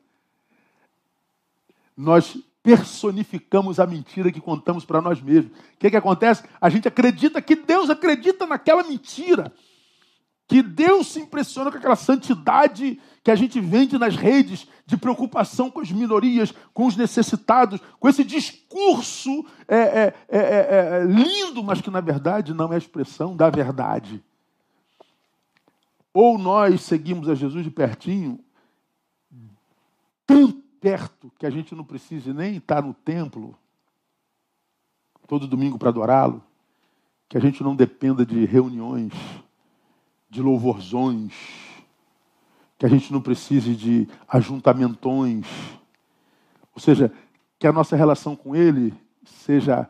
Nós personificamos a mentira que contamos para nós mesmos. O que, que acontece? A gente acredita que Deus acredita naquela mentira. Que Deus se impressiona com aquela santidade que a gente vende nas redes de preocupação com as minorias, com os necessitados, com esse discurso é, é, é, é, é lindo, mas que na verdade não é a expressão da verdade. Ou nós seguimos a Jesus de pertinho, tanto perto que a gente não precise nem estar no templo todo domingo para adorá-lo, que a gente não dependa de reuniões, de louvorzões, que a gente não precise de ajuntamentões, ou seja, que a nossa relação com Ele seja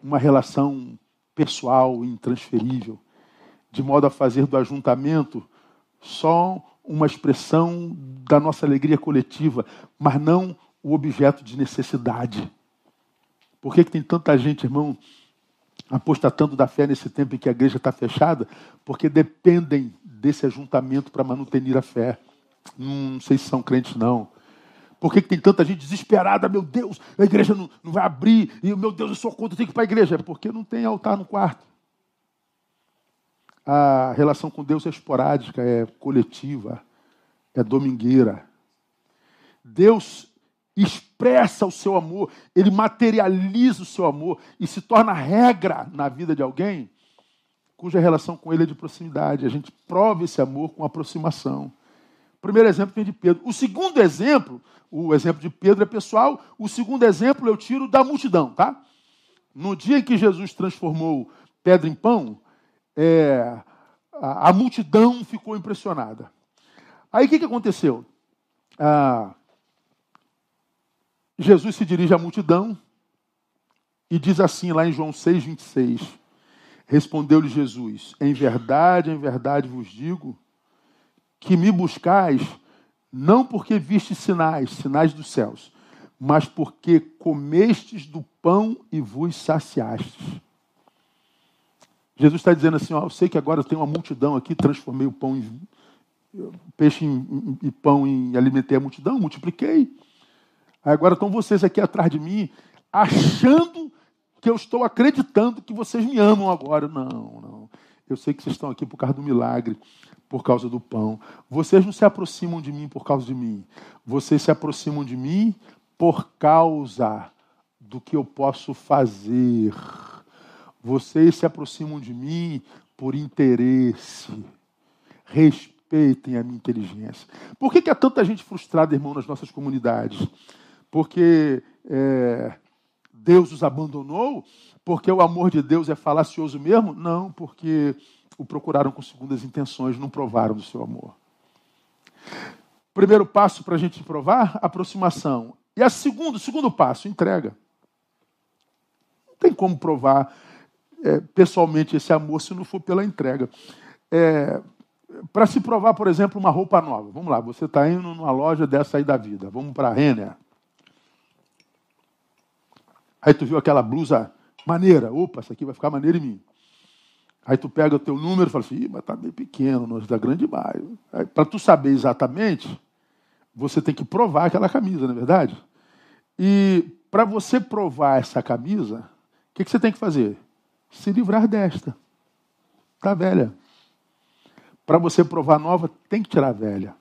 uma relação pessoal, intransferível, de modo a fazer do ajuntamento só uma expressão da nossa alegria coletiva, mas não o objeto de necessidade. Por que, que tem tanta gente, irmão, apostatando da fé nesse tempo em que a igreja está fechada? Porque dependem desse ajuntamento para manutenir a fé. Hum, não sei se são crentes, não. Por que, que tem tanta gente desesperada? Meu Deus, a igreja não, não vai abrir, e meu Deus, eu sou contra, eu tenho que ir para a igreja. É porque não tem altar no quarto a relação com Deus é esporádica, é coletiva, é domingueira. Deus expressa o seu amor, ele materializa o seu amor e se torna regra na vida de alguém cuja relação com ele é de proximidade. A gente prova esse amor com aproximação. O primeiro exemplo vem de Pedro. O segundo exemplo, o exemplo de Pedro é pessoal, o segundo exemplo eu tiro da multidão, tá? No dia em que Jesus transformou pedra em pão, é, a, a, multidão ficou impressionada. Aí o que, que aconteceu? Ah, Jesus se dirige à multidão e diz assim lá em João 6, 26. Respondeu-lhe Jesus: Em verdade, em verdade vos digo que me buscais não porque viste sinais, sinais dos céus, mas porque comestes do pão e vos saciastes. Jesus está dizendo assim: ó, eu sei que agora tem uma multidão aqui, transformei o pão em peixe e pão em alimentei a multidão, multipliquei. Agora estão vocês aqui atrás de mim, achando que eu estou acreditando que vocês me amam agora. Não, não. Eu sei que vocês estão aqui por causa do milagre, por causa do pão. Vocês não se aproximam de mim por causa de mim. Vocês se aproximam de mim por causa do que eu posso fazer. Vocês se aproximam de mim por interesse. Respeitem a minha inteligência. Por que, que há tanta gente frustrada, irmão, nas nossas comunidades? Porque é, Deus os abandonou? Porque o amor de Deus é falacioso mesmo? Não, porque o procuraram com segundas intenções, não provaram do seu amor. Primeiro passo para a gente provar, aproximação. E a segundo, segundo passo, entrega. Não tem como provar é, pessoalmente esse amor se não for pela entrega. É, para se provar, por exemplo, uma roupa nova. Vamos lá, você está indo numa loja dessa aí da vida. Vamos para a Renner. Aí tu viu aquela blusa maneira. Opa, essa aqui vai ficar maneira em mim. Aí tu pega o teu número e fala assim, mas tá bem pequeno, nós da grande bairro. Para tu saber exatamente, você tem que provar aquela camisa, não é verdade? E para você provar essa camisa, o que, que você tem que fazer? Se livrar desta. Tá velha. Para você provar nova, tem que tirar a velha.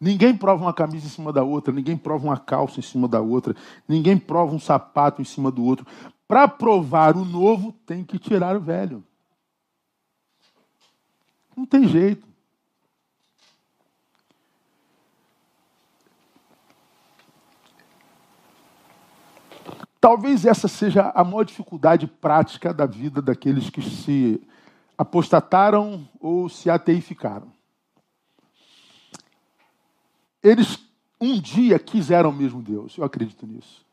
Ninguém prova uma camisa em cima da outra, ninguém prova uma calça em cima da outra, ninguém prova um sapato em cima do outro. Para provar o novo, tem que tirar o velho. Não tem jeito. Talvez essa seja a maior dificuldade prática da vida daqueles que se apostataram ou se ateificaram. Eles um dia quiseram mesmo Deus, eu acredito nisso.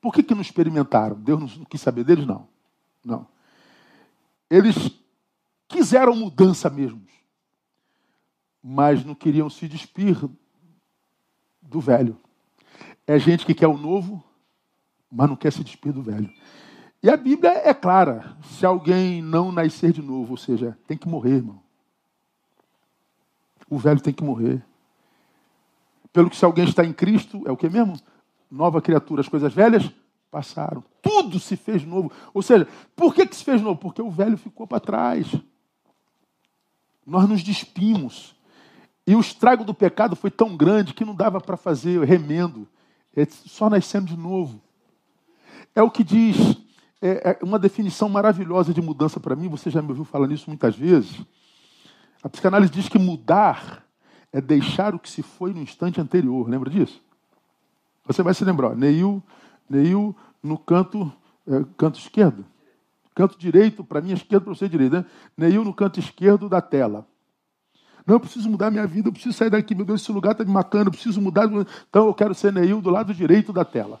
Por que, que não experimentaram? Deus não quis saber deles? Não. Não. Eles quiseram mudança mesmo, mas não queriam se despir do velho. É gente que quer o novo, mas não quer se despir do velho. E a Bíblia é clara: se alguém não nascer de novo, ou seja, tem que morrer, irmão. O velho tem que morrer. Pelo que se alguém está em Cristo, é o que mesmo? Nova criatura, as coisas velhas passaram. Tudo se fez novo. Ou seja, por que, que se fez novo? Porque o velho ficou para trás nós nos despimos. E o estrago do pecado foi tão grande que não dava para fazer remendo. É só nascendo de novo. É o que diz, é, é uma definição maravilhosa de mudança para mim. Você já me ouviu falar nisso muitas vezes. A psicanálise diz que mudar é deixar o que se foi no instante anterior. Lembra disso? Você vai se lembrar. Neil, Neil no canto, é, canto esquerdo. Canto direito, para mim, esquerdo para você direito. Né? Neil no canto esquerdo da tela. Não, eu preciso mudar minha vida, eu preciso sair daqui, meu Deus, esse lugar está me matando, eu preciso mudar. Então eu quero ser Neil do lado direito da tela.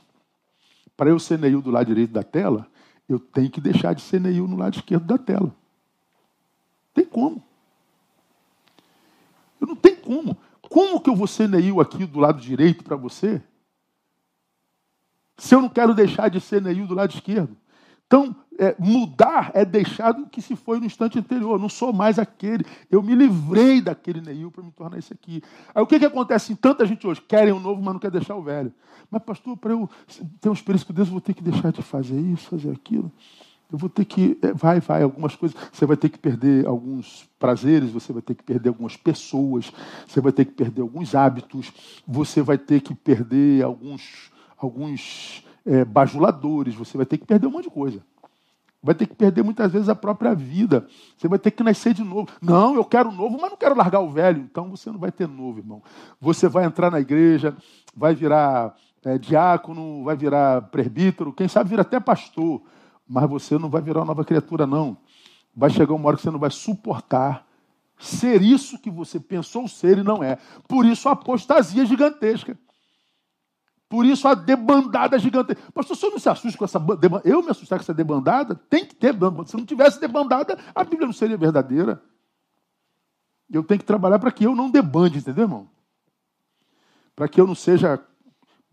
Para eu ser Neil do lado direito da tela, eu tenho que deixar de ser Neil no lado esquerdo da tela. Tem como. Eu não tenho como. Como que eu vou ser Neil aqui do lado direito para você? Se eu não quero deixar de ser Neil do lado esquerdo. Então, é, mudar é deixar do que se foi no instante anterior. Eu não sou mais aquele. Eu me livrei daquele Neil para me tornar esse aqui. Aí o que, que acontece em tanta gente hoje? Querem o novo, mas não quer deixar o velho. Mas, pastor, para eu ter uma experiência com Deus, eu vou ter que deixar de fazer isso, fazer aquilo. Eu vou ter que. É, vai, vai, algumas coisas. Você vai ter que perder alguns prazeres, você vai ter que perder algumas pessoas, você vai ter que perder alguns hábitos, você vai ter que perder alguns. alguns é, bajuladores, você vai ter que perder um monte de coisa. Vai ter que perder muitas vezes a própria vida. Você vai ter que nascer de novo. Não, eu quero novo, mas não quero largar o velho. Então você não vai ter novo, irmão. Você vai entrar na igreja, vai virar é, diácono, vai virar presbítero, quem sabe vira até pastor. Mas você não vai virar uma nova criatura, não. Vai chegar uma hora que você não vai suportar ser isso que você pensou ser e não é. Por isso a apostasia gigantesca. Por isso a debandada gigante. Pastor, senhor não se assusta com essa debandada? Eu me assustar com essa debandada? Tem que ter. Se não tivesse debandada, a Bíblia não seria verdadeira. Eu tenho que trabalhar para que eu não debande, entendeu, irmão? Para que eu não seja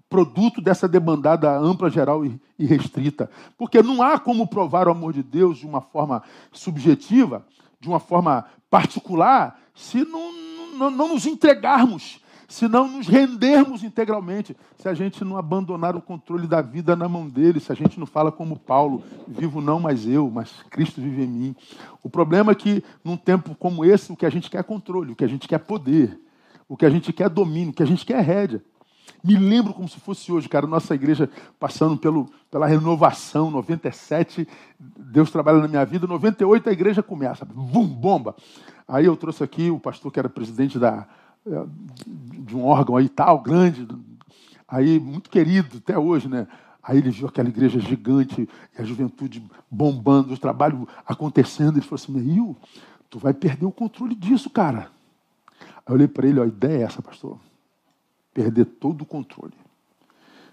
produto dessa debandada ampla, geral e restrita. Porque não há como provar o amor de Deus de uma forma subjetiva, de uma forma particular, se não, não, não nos entregarmos se não nos rendermos integralmente, se a gente não abandonar o controle da vida na mão dele, se a gente não fala como Paulo, vivo não mais eu, mas Cristo vive em mim. O problema é que num tempo como esse, o que a gente quer é controle, o que a gente quer é poder, o que a gente quer é domínio, o que a gente quer é rédea. Me lembro como se fosse hoje, cara, nossa igreja passando pelo, pela renovação, 97, Deus trabalha na minha vida, 98 a igreja começa, bum, bomba. Aí eu trouxe aqui o pastor que era presidente da, de um órgão aí tal, grande, aí muito querido até hoje, né? Aí ele viu aquela igreja gigante, e a juventude bombando, o trabalho acontecendo. Ele falou assim: Meio, tu vai perder o controle disso, cara. Aí eu olhei para ele: a ideia é essa, pastor. Perder todo o controle.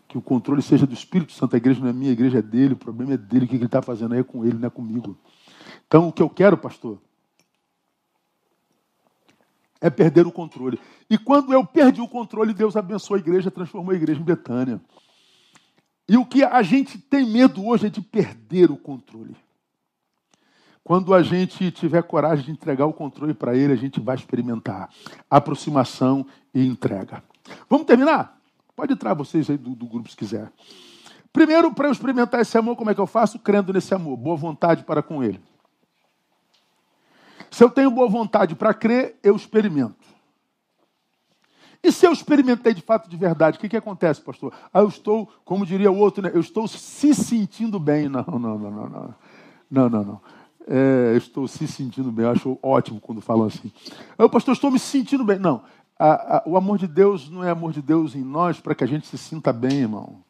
Que o controle seja do Espírito Santo. A igreja não é minha, a igreja é dele, o problema é dele. O que ele está fazendo aí é com ele, não é comigo. Então, o que eu quero, pastor, é perder o controle. E quando eu perdi o controle, Deus abençoou a igreja, transformou a igreja em Betânia. E o que a gente tem medo hoje é de perder o controle. Quando a gente tiver coragem de entregar o controle para Ele, a gente vai experimentar aproximação e entrega. Vamos terminar? Pode entrar vocês aí do, do grupo se quiser. Primeiro, para eu experimentar esse amor, como é que eu faço? Crendo nesse amor, boa vontade para com Ele. Se eu tenho boa vontade para crer, eu experimento. E se eu experimentei de fato de verdade, o que, que acontece, pastor? Ah, eu estou, como diria o outro, né? eu estou se sentindo bem. Não, não, não, não, não. Não, não, não. É, estou se sentindo bem. Eu acho ótimo quando falam assim. Eu, pastor, estou me sentindo bem. Não. A, a, o amor de Deus não é amor de Deus em nós para que a gente se sinta bem, irmão.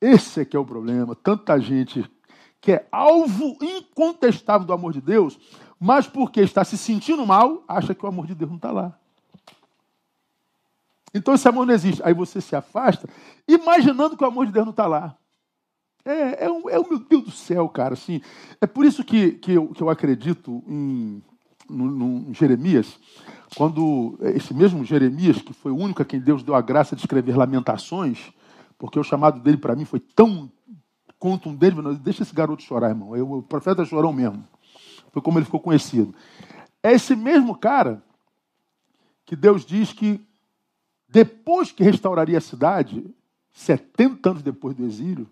Esse é que é o problema. Tanta gente que é alvo incontestável do amor de Deus, mas porque está se sentindo mal, acha que o amor de Deus não está lá. Então esse amor não existe. Aí você se afasta, imaginando que o amor de Deus não está lá. É, é, um, é o meu Deus do céu, cara. Assim, é por isso que, que, eu, que eu acredito em, no, no, em Jeremias, quando esse mesmo Jeremias, que foi o único a quem Deus deu a graça de escrever lamentações, porque o chamado dele para mim foi tão contundente, deixa esse garoto chorar, irmão. Eu, o profeta chorou mesmo. Foi como ele ficou conhecido. É esse mesmo cara que Deus diz que depois que restauraria a cidade, 70 anos depois do exílio,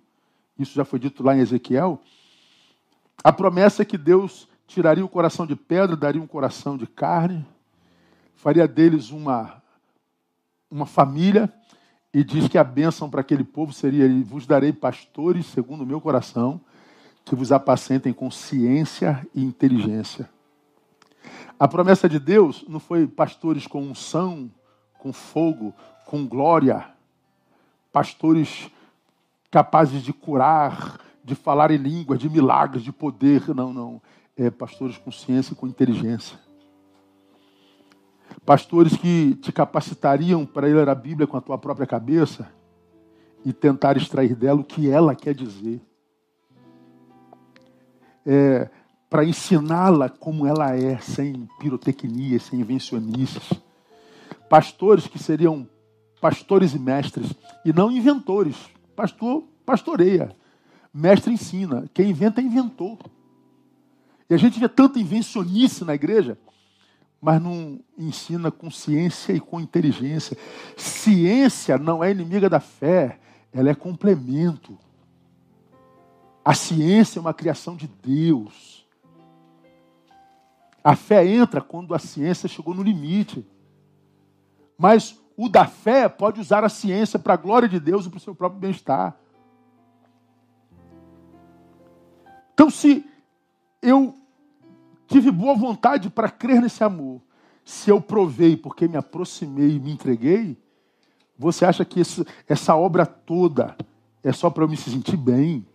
isso já foi dito lá em Ezequiel, a promessa é que Deus tiraria o coração de pedra, daria um coração de carne, faria deles uma, uma família e diz que a bênção para aquele povo seria: Vos darei pastores segundo o meu coração, que vos apacentem com ciência e inteligência. A promessa de Deus não foi pastores com unção, com fogo, com glória, pastores capazes de curar, de falar em línguas, de milagres, de poder. Não, não. É pastores com ciência e com inteligência. Pastores que te capacitariam para ler a Bíblia com a tua própria cabeça e tentar extrair dela o que ela quer dizer. É, para ensiná-la como ela é, sem pirotecnia, sem invencionistas. Pastores que seriam pastores e mestres, e não inventores. Pastor pastoreia, mestre ensina, quem inventa inventor. E a gente vê tanta invencionice na igreja mas não ensina com ciência e com inteligência. Ciência não é inimiga da fé, ela é complemento. A ciência é uma criação de Deus. A fé entra quando a ciência chegou no limite. Mas o da fé pode usar a ciência para a glória de Deus e para o seu próprio bem-estar. Então, se eu tive boa vontade para crer nesse amor. Se eu provei porque me aproximei e me entreguei, você acha que esse, essa obra toda é só para eu me sentir bem?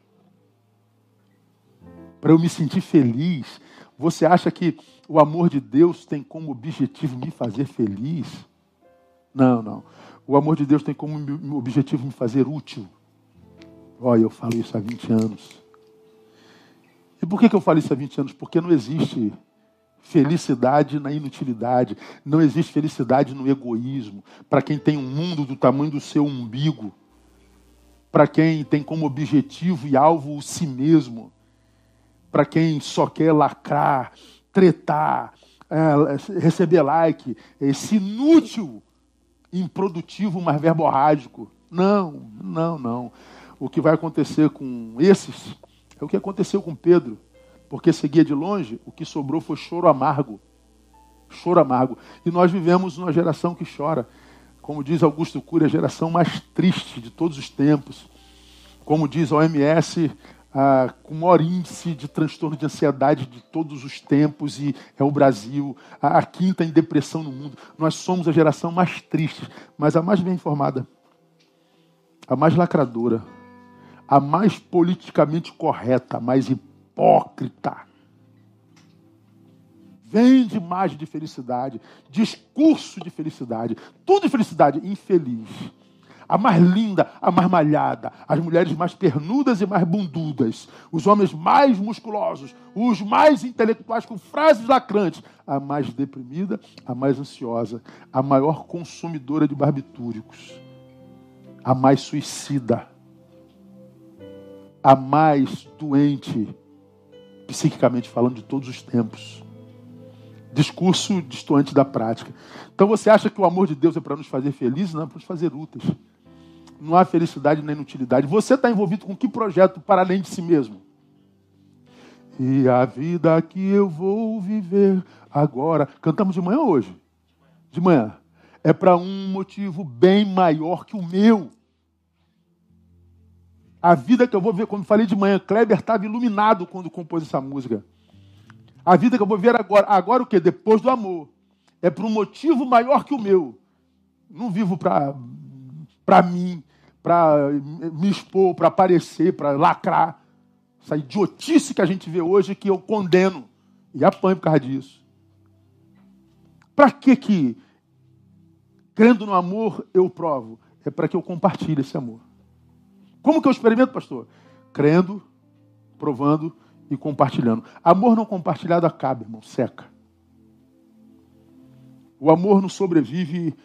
Para eu me sentir feliz? Você acha que o amor de Deus tem como objetivo me fazer feliz? Não, não. O amor de Deus tem como objetivo me fazer útil. Olha, eu falo isso há 20 anos. E por que, que eu falo isso há 20 anos? Porque não existe felicidade na inutilidade, não existe felicidade no egoísmo. Para quem tem um mundo do tamanho do seu umbigo, para quem tem como objetivo e alvo o si mesmo, para quem só quer lacrar, tretar, é, receber like, esse inútil, improdutivo, mas verborrágico. Não, não, não. O que vai acontecer com esses é o que aconteceu com Pedro, porque seguia de longe, o que sobrou foi choro amargo. Choro amargo. E nós vivemos uma geração que chora. Como diz Augusto Cury, a geração mais triste de todos os tempos. Como diz a OMS, ah, com o maior índice de transtorno de ansiedade de todos os tempos, e é o Brasil, a, a quinta em depressão no mundo. Nós somos a geração mais triste, mas a mais bem informada, a mais lacradora, a mais politicamente correta, a mais hipócrita. Vende imagem de felicidade, discurso de felicidade, tudo de felicidade, infeliz a mais linda, a mais malhada, as mulheres mais pernudas e mais bundudas, os homens mais musculosos, os mais intelectuais com frases lacrantes, a mais deprimida, a mais ansiosa, a maior consumidora de barbitúricos, a mais suicida, a mais doente, psiquicamente falando, de todos os tempos. Discurso distante da prática. Então você acha que o amor de Deus é para nos fazer felizes? Não, é para nos fazer úteis não há felicidade nem inutilidade. Você está envolvido com que projeto para além de si mesmo? E a vida que eu vou viver agora. Cantamos de manhã hoje? De manhã. É para um motivo bem maior que o meu. A vida que eu vou ver, quando falei de manhã, Kleber estava iluminado quando compôs essa música. A vida que eu vou ver agora, agora o que? Depois do amor. É para um motivo maior que o meu. Não vivo para mim, para me expor, para aparecer, para lacrar. Essa idiotice que a gente vê hoje que eu condeno e apanho por causa disso. Para que que, crendo no amor, eu provo? É para que eu compartilhe esse amor. Como que eu experimento, pastor? Crendo, provando e compartilhando. Amor não compartilhado acaba, irmão, seca. O amor não sobrevive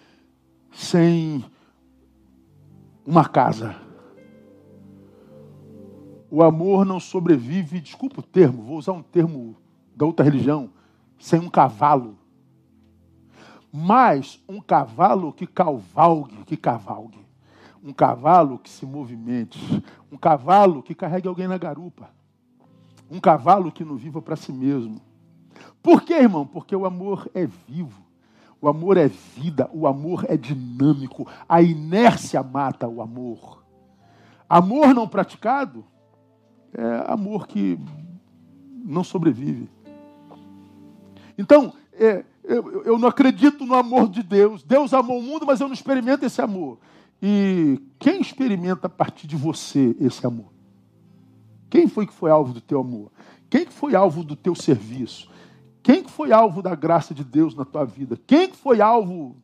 sem uma casa. O amor não sobrevive, desculpa o termo, vou usar um termo da outra religião, sem um cavalo. Mas um cavalo que cavalgue, que cavalgue. Um cavalo que se movimente. Um cavalo que carregue alguém na garupa. Um cavalo que não viva para si mesmo. Por quê, irmão? Porque o amor é vivo. O amor é vida, o amor é dinâmico, a inércia mata o amor. Amor não praticado é amor que não sobrevive. Então, é, eu, eu não acredito no amor de Deus. Deus amou o mundo, mas eu não experimento esse amor. E quem experimenta a partir de você esse amor? Quem foi que foi alvo do teu amor? Quem que foi alvo do teu serviço? Quem que foi alvo da graça de Deus na tua vida? Quem que foi alvo?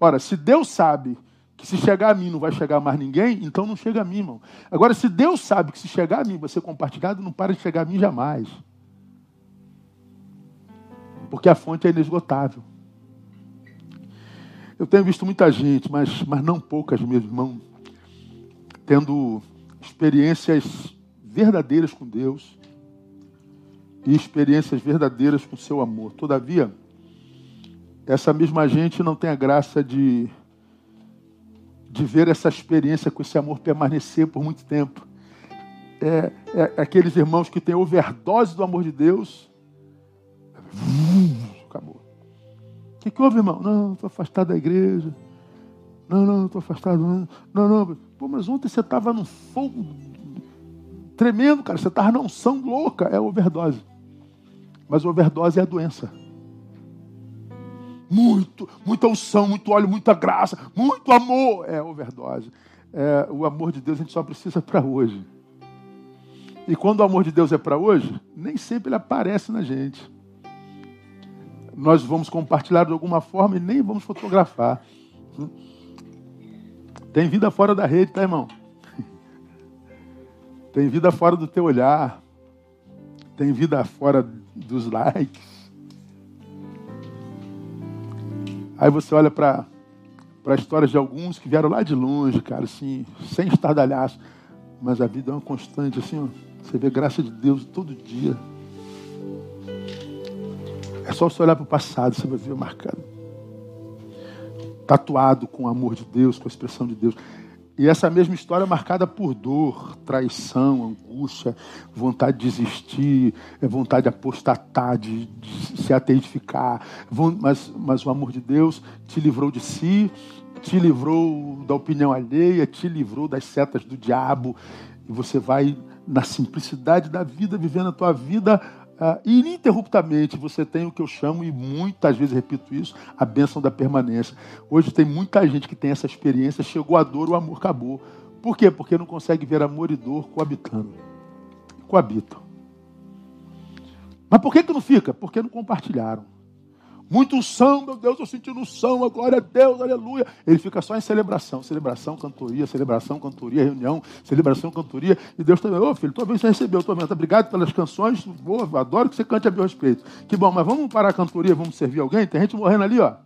Ora, se Deus sabe que se chegar a mim não vai chegar mais ninguém, então não chega a mim, irmão. Agora, se Deus sabe que se chegar a mim vai ser compartilhado, não para de chegar a mim jamais. Porque a fonte é inesgotável. Eu tenho visto muita gente, mas, mas não poucas mesmo, irmão, tendo experiências verdadeiras com Deus e experiências verdadeiras com seu amor. Todavia, essa mesma gente não tem a graça de, de ver essa experiência com esse amor permanecer por muito tempo. É, é, é aqueles irmãos que têm overdose do amor de Deus. Acabou. Que, que houve, irmão? Não, estou afastado da igreja. Não, não, estou afastado. Não, não, não. Pô, mas ontem você estava num fogo tremendo, cara. Você estava na unção louca. É overdose. Mas overdose é a doença. Muito, muita unção, muito óleo, muita graça, muito amor. É overdose. É, o amor de Deus a gente só precisa para hoje. E quando o amor de Deus é para hoje, nem sempre ele aparece na gente. Nós vamos compartilhar de alguma forma e nem vamos fotografar. Tem vida fora da rede, tá, irmão? Tem vida fora do teu olhar. Tem vida fora dos likes. Aí você olha para para histórias de alguns que vieram lá de longe, cara, assim, sem estardalhaço. Mas a vida é uma constante, assim, ó. Você vê graça de Deus todo dia. É só você olhar para o passado, você vai ver marcado. Tatuado com o amor de Deus, com a expressão de Deus. E essa mesma história é marcada por dor, traição, angústia, vontade de desistir, é vontade de apostatar, de, de se ateificar. Mas, mas o amor de Deus te livrou de si, te livrou da opinião alheia, te livrou das setas do diabo. E você vai, na simplicidade da vida, vivendo a tua vida uh, ininterruptamente você tem o que eu chamo, e muitas vezes repito isso, a bênção da permanência. Hoje tem muita gente que tem essa experiência, chegou a dor, o amor acabou. Por quê? Porque não consegue ver amor e dor coabitando. Coabitam. Mas por que, que não fica? Porque não compartilharam. Muito unção, meu Deus, eu sentindo unção, glória a Deus, aleluia. Ele fica só em celebração, celebração, cantoria, celebração, cantoria, reunião, celebração, cantoria. E Deus também, ô oh, filho, tua vez você recebeu, tua vez, obrigado pelas canções, boa, adoro que você cante a meu respeito. Que bom, mas vamos parar a cantoria, vamos servir alguém? Tem gente morrendo ali, ó.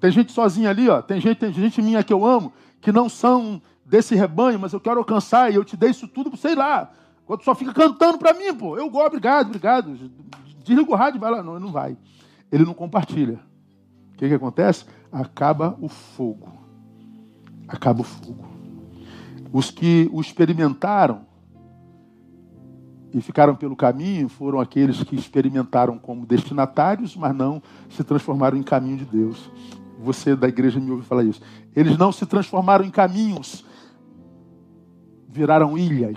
Tem gente sozinha ali, ó. Tem gente, tem gente minha que eu amo, que não são desse rebanho, mas eu quero alcançar e eu te dei isso tudo, sei lá. Quando só fica cantando para mim, pô. Eu gosto, obrigado, obrigado. Desliga o rádio vai lá. Não, ele não vai. Ele não compartilha. O que, que acontece? Acaba o fogo. Acaba o fogo. Os que o experimentaram e ficaram pelo caminho foram aqueles que experimentaram como destinatários, mas não se transformaram em caminho de Deus. Você da igreja me ouve falar isso. Eles não se transformaram em caminhos, viraram ilhas.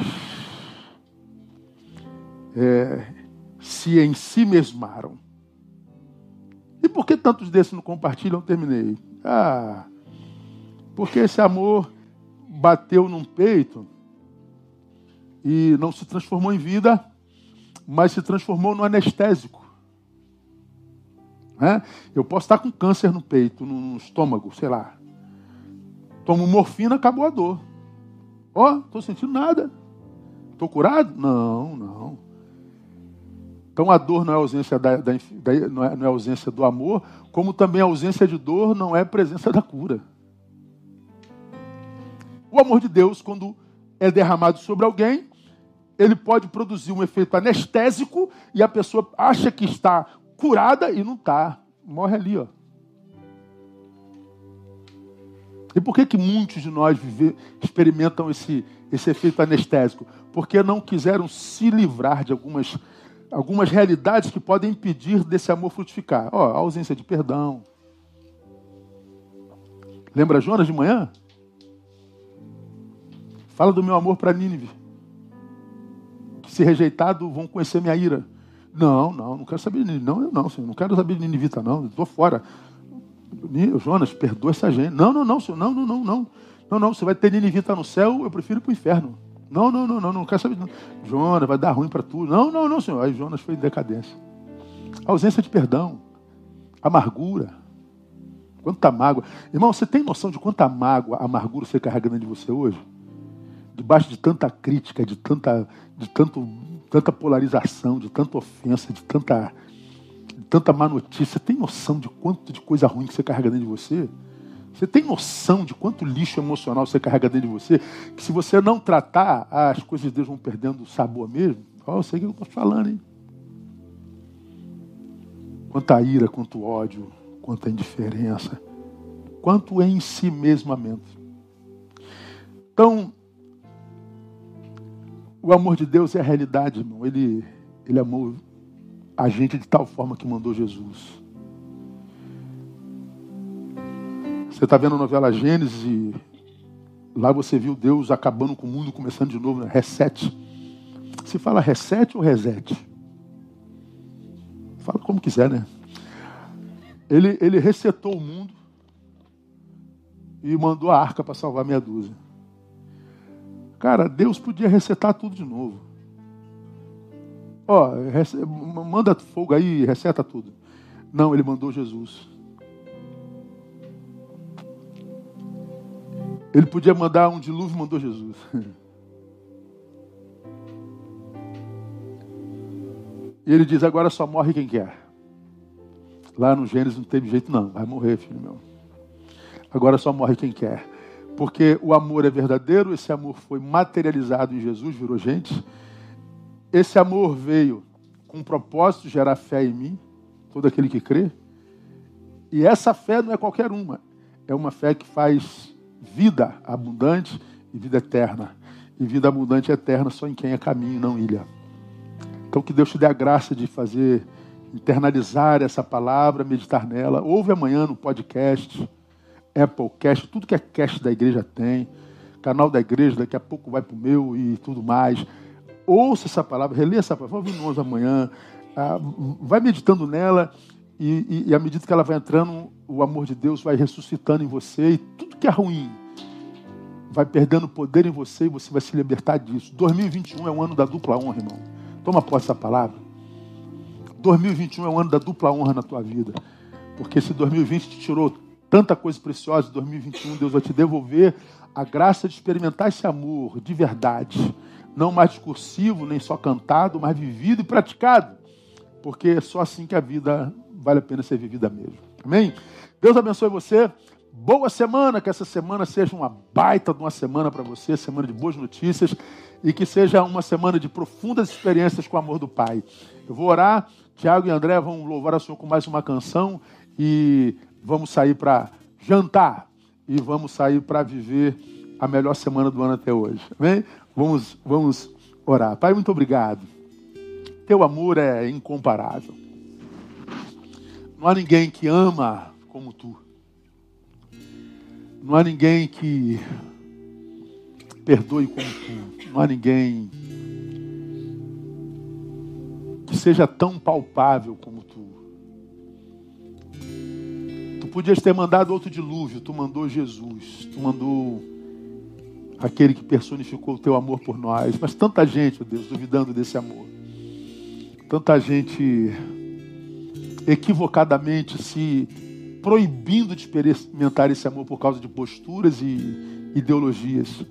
É, se em si mesmaram. E por que tantos desses não compartilham? Terminei. Ah, porque esse amor bateu num peito e não se transformou em vida, mas se transformou no anestésico. É? Eu posso estar com câncer no peito, no estômago, sei lá. Tomo morfina, acabou a dor. Ó, oh, estou sentindo nada. Estou curado? Não, não. Então a dor não é ausência, da, da, da, não, é, não é ausência do amor, como também a ausência de dor não é presença da cura. O amor de Deus, quando é derramado sobre alguém, ele pode produzir um efeito anestésico e a pessoa acha que está curada e não está. Morre ali, ó. E por que, que muitos de nós vive, experimentam esse, esse efeito anestésico? Porque não quiseram se livrar de algumas algumas realidades que podem impedir desse amor frutificar. Ó, a ausência de perdão. Lembra Jonas de manhã? Fala do meu amor para Nínive. Que se rejeitado vão conhecer minha ira. Não, não, não quero saber de Nínive. Não, eu não, senhor. Não quero saber de Ninivita, não. Estou fora. Jonas, perdoa essa gente. Não, não, não, senhor. Não, não, não, não. Não, não. Você vai ter Ninivita no céu, eu prefiro ir para o inferno. Não, não, não, não, não quero saber. Jonas, vai dar ruim para tudo. Não, não, não, senhor. Aí Jonas foi em decadência. ausência de perdão, amargura. Quanta mágoa. Irmão, você tem noção de quanta mágoa, amargura você carrega dentro de você hoje? Debaixo de tanta crítica, de tanta, de tanto, tanta polarização, de tanta ofensa, de tanta, de tanta má notícia. Você tem noção de quanto de coisa ruim que você carrega dentro de você? Você tem noção de quanto lixo emocional você carrega dentro de você? Que se você não tratar, as coisas de Deus vão perdendo o sabor mesmo? Ó, oh, eu sei o que eu estou falando, hein? Quanta ira, quanto ódio, quanta indiferença, quanto em si mesmamento. Então, o amor de Deus é a realidade, irmão. Ele, ele amou a gente de tal forma que mandou Jesus. Você está vendo a novela Gênesis e lá você viu Deus acabando com o mundo, começando de novo, né? reset. Se fala reset ou reset? Fala como quiser, né? Ele, ele resetou o mundo e mandou a arca para salvar meia dúzia. Cara, Deus podia resetar tudo de novo. Ó, manda fogo aí, receta tudo. Não, ele mandou Jesus. Ele podia mandar um dilúvio, mandou Jesus. <laughs> E ele diz: agora só morre quem quer. Lá no Gênesis não teve jeito, não. Vai morrer, filho meu. Agora só morre quem quer. Porque o amor é verdadeiro, esse amor foi materializado em Jesus, virou gente. Esse amor veio com o propósito de gerar fé em mim, todo aquele que crê. E essa fé não é qualquer uma, é uma fé que faz vida abundante e vida eterna. E vida abundante e eterna só em quem é caminho, não ilha. Então que Deus te dê a graça de fazer, internalizar essa palavra, meditar nela. Ouve amanhã no podcast, Applecast, tudo que é cast da igreja tem, canal da igreja, daqui a pouco vai para o meu e tudo mais. Ouça essa palavra, relê essa palavra, vai ouvir nós amanhã, ah, vai meditando nela e, e, e à medida que ela vai entrando, o amor de Deus vai ressuscitando em você e tudo que é ruim vai perdendo poder em você e você vai se libertar disso. 2021 é um ano da dupla honra, irmão. Toma posse dessa palavra. 2021 é um ano da dupla honra na tua vida. Porque se 2020 te tirou tanta coisa preciosa, 2021 Deus vai te devolver a graça de experimentar esse amor de verdade. Não mais discursivo, nem só cantado, mas vivido e praticado. Porque é só assim que a vida vale a pena ser vivida mesmo. Amém? Deus abençoe você. Boa semana, que essa semana seja uma baita de uma semana para você, semana de boas notícias e que seja uma semana de profundas experiências com o amor do Pai. Eu vou orar, Tiago e André vão louvar a Senhor com mais uma canção e vamos sair para jantar e vamos sair para viver a melhor semana do ano até hoje. Amém? Vamos, vamos orar. Pai, muito obrigado. Teu amor é incomparável. Não há ninguém que ama como tu. Não há ninguém que perdoe como tu. Não há ninguém que seja tão palpável como tu. Tu podias ter mandado outro dilúvio, tu mandou Jesus, tu mandou aquele que personificou o teu amor por nós. Mas tanta gente, Deus, duvidando desse amor. Tanta gente equivocadamente se proibindo de experimentar esse amor por causa de posturas e ideologias.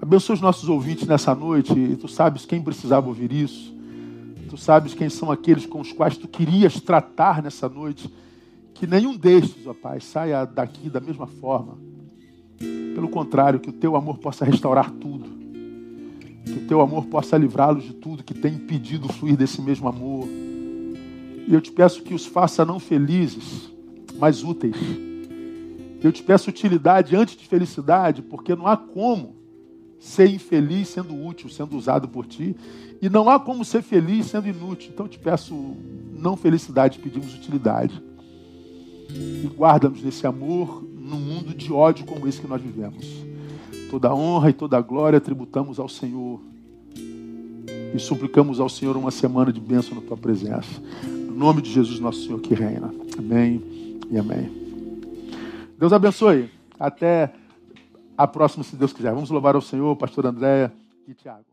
Abençoa os nossos ouvintes nessa noite. Tu sabes quem precisava ouvir isso. Tu sabes quem são aqueles com os quais tu querias tratar nessa noite. Que nenhum destes, ó Pai, saia daqui da mesma forma. Pelo contrário, que o teu amor possa restaurar tudo. Que o teu amor possa livrá-los de tudo que tem impedido fluir desse mesmo amor. E eu te peço que os faça não felizes, mas úteis. Eu te peço utilidade antes de felicidade, porque não há como ser infeliz sendo útil, sendo usado por ti. E não há como ser feliz sendo inútil. Então eu te peço não felicidade, pedimos utilidade. E guarda-nos nesse amor num mundo de ódio como esse que nós vivemos. Toda honra e toda glória tributamos ao Senhor. E suplicamos ao Senhor uma semana de bênção na tua presença. No nome de Jesus, nosso Senhor que reina. Amém e amém. Deus abençoe. Até a próxima, se Deus quiser. Vamos louvar ao Senhor, pastor Andréia e Tiago.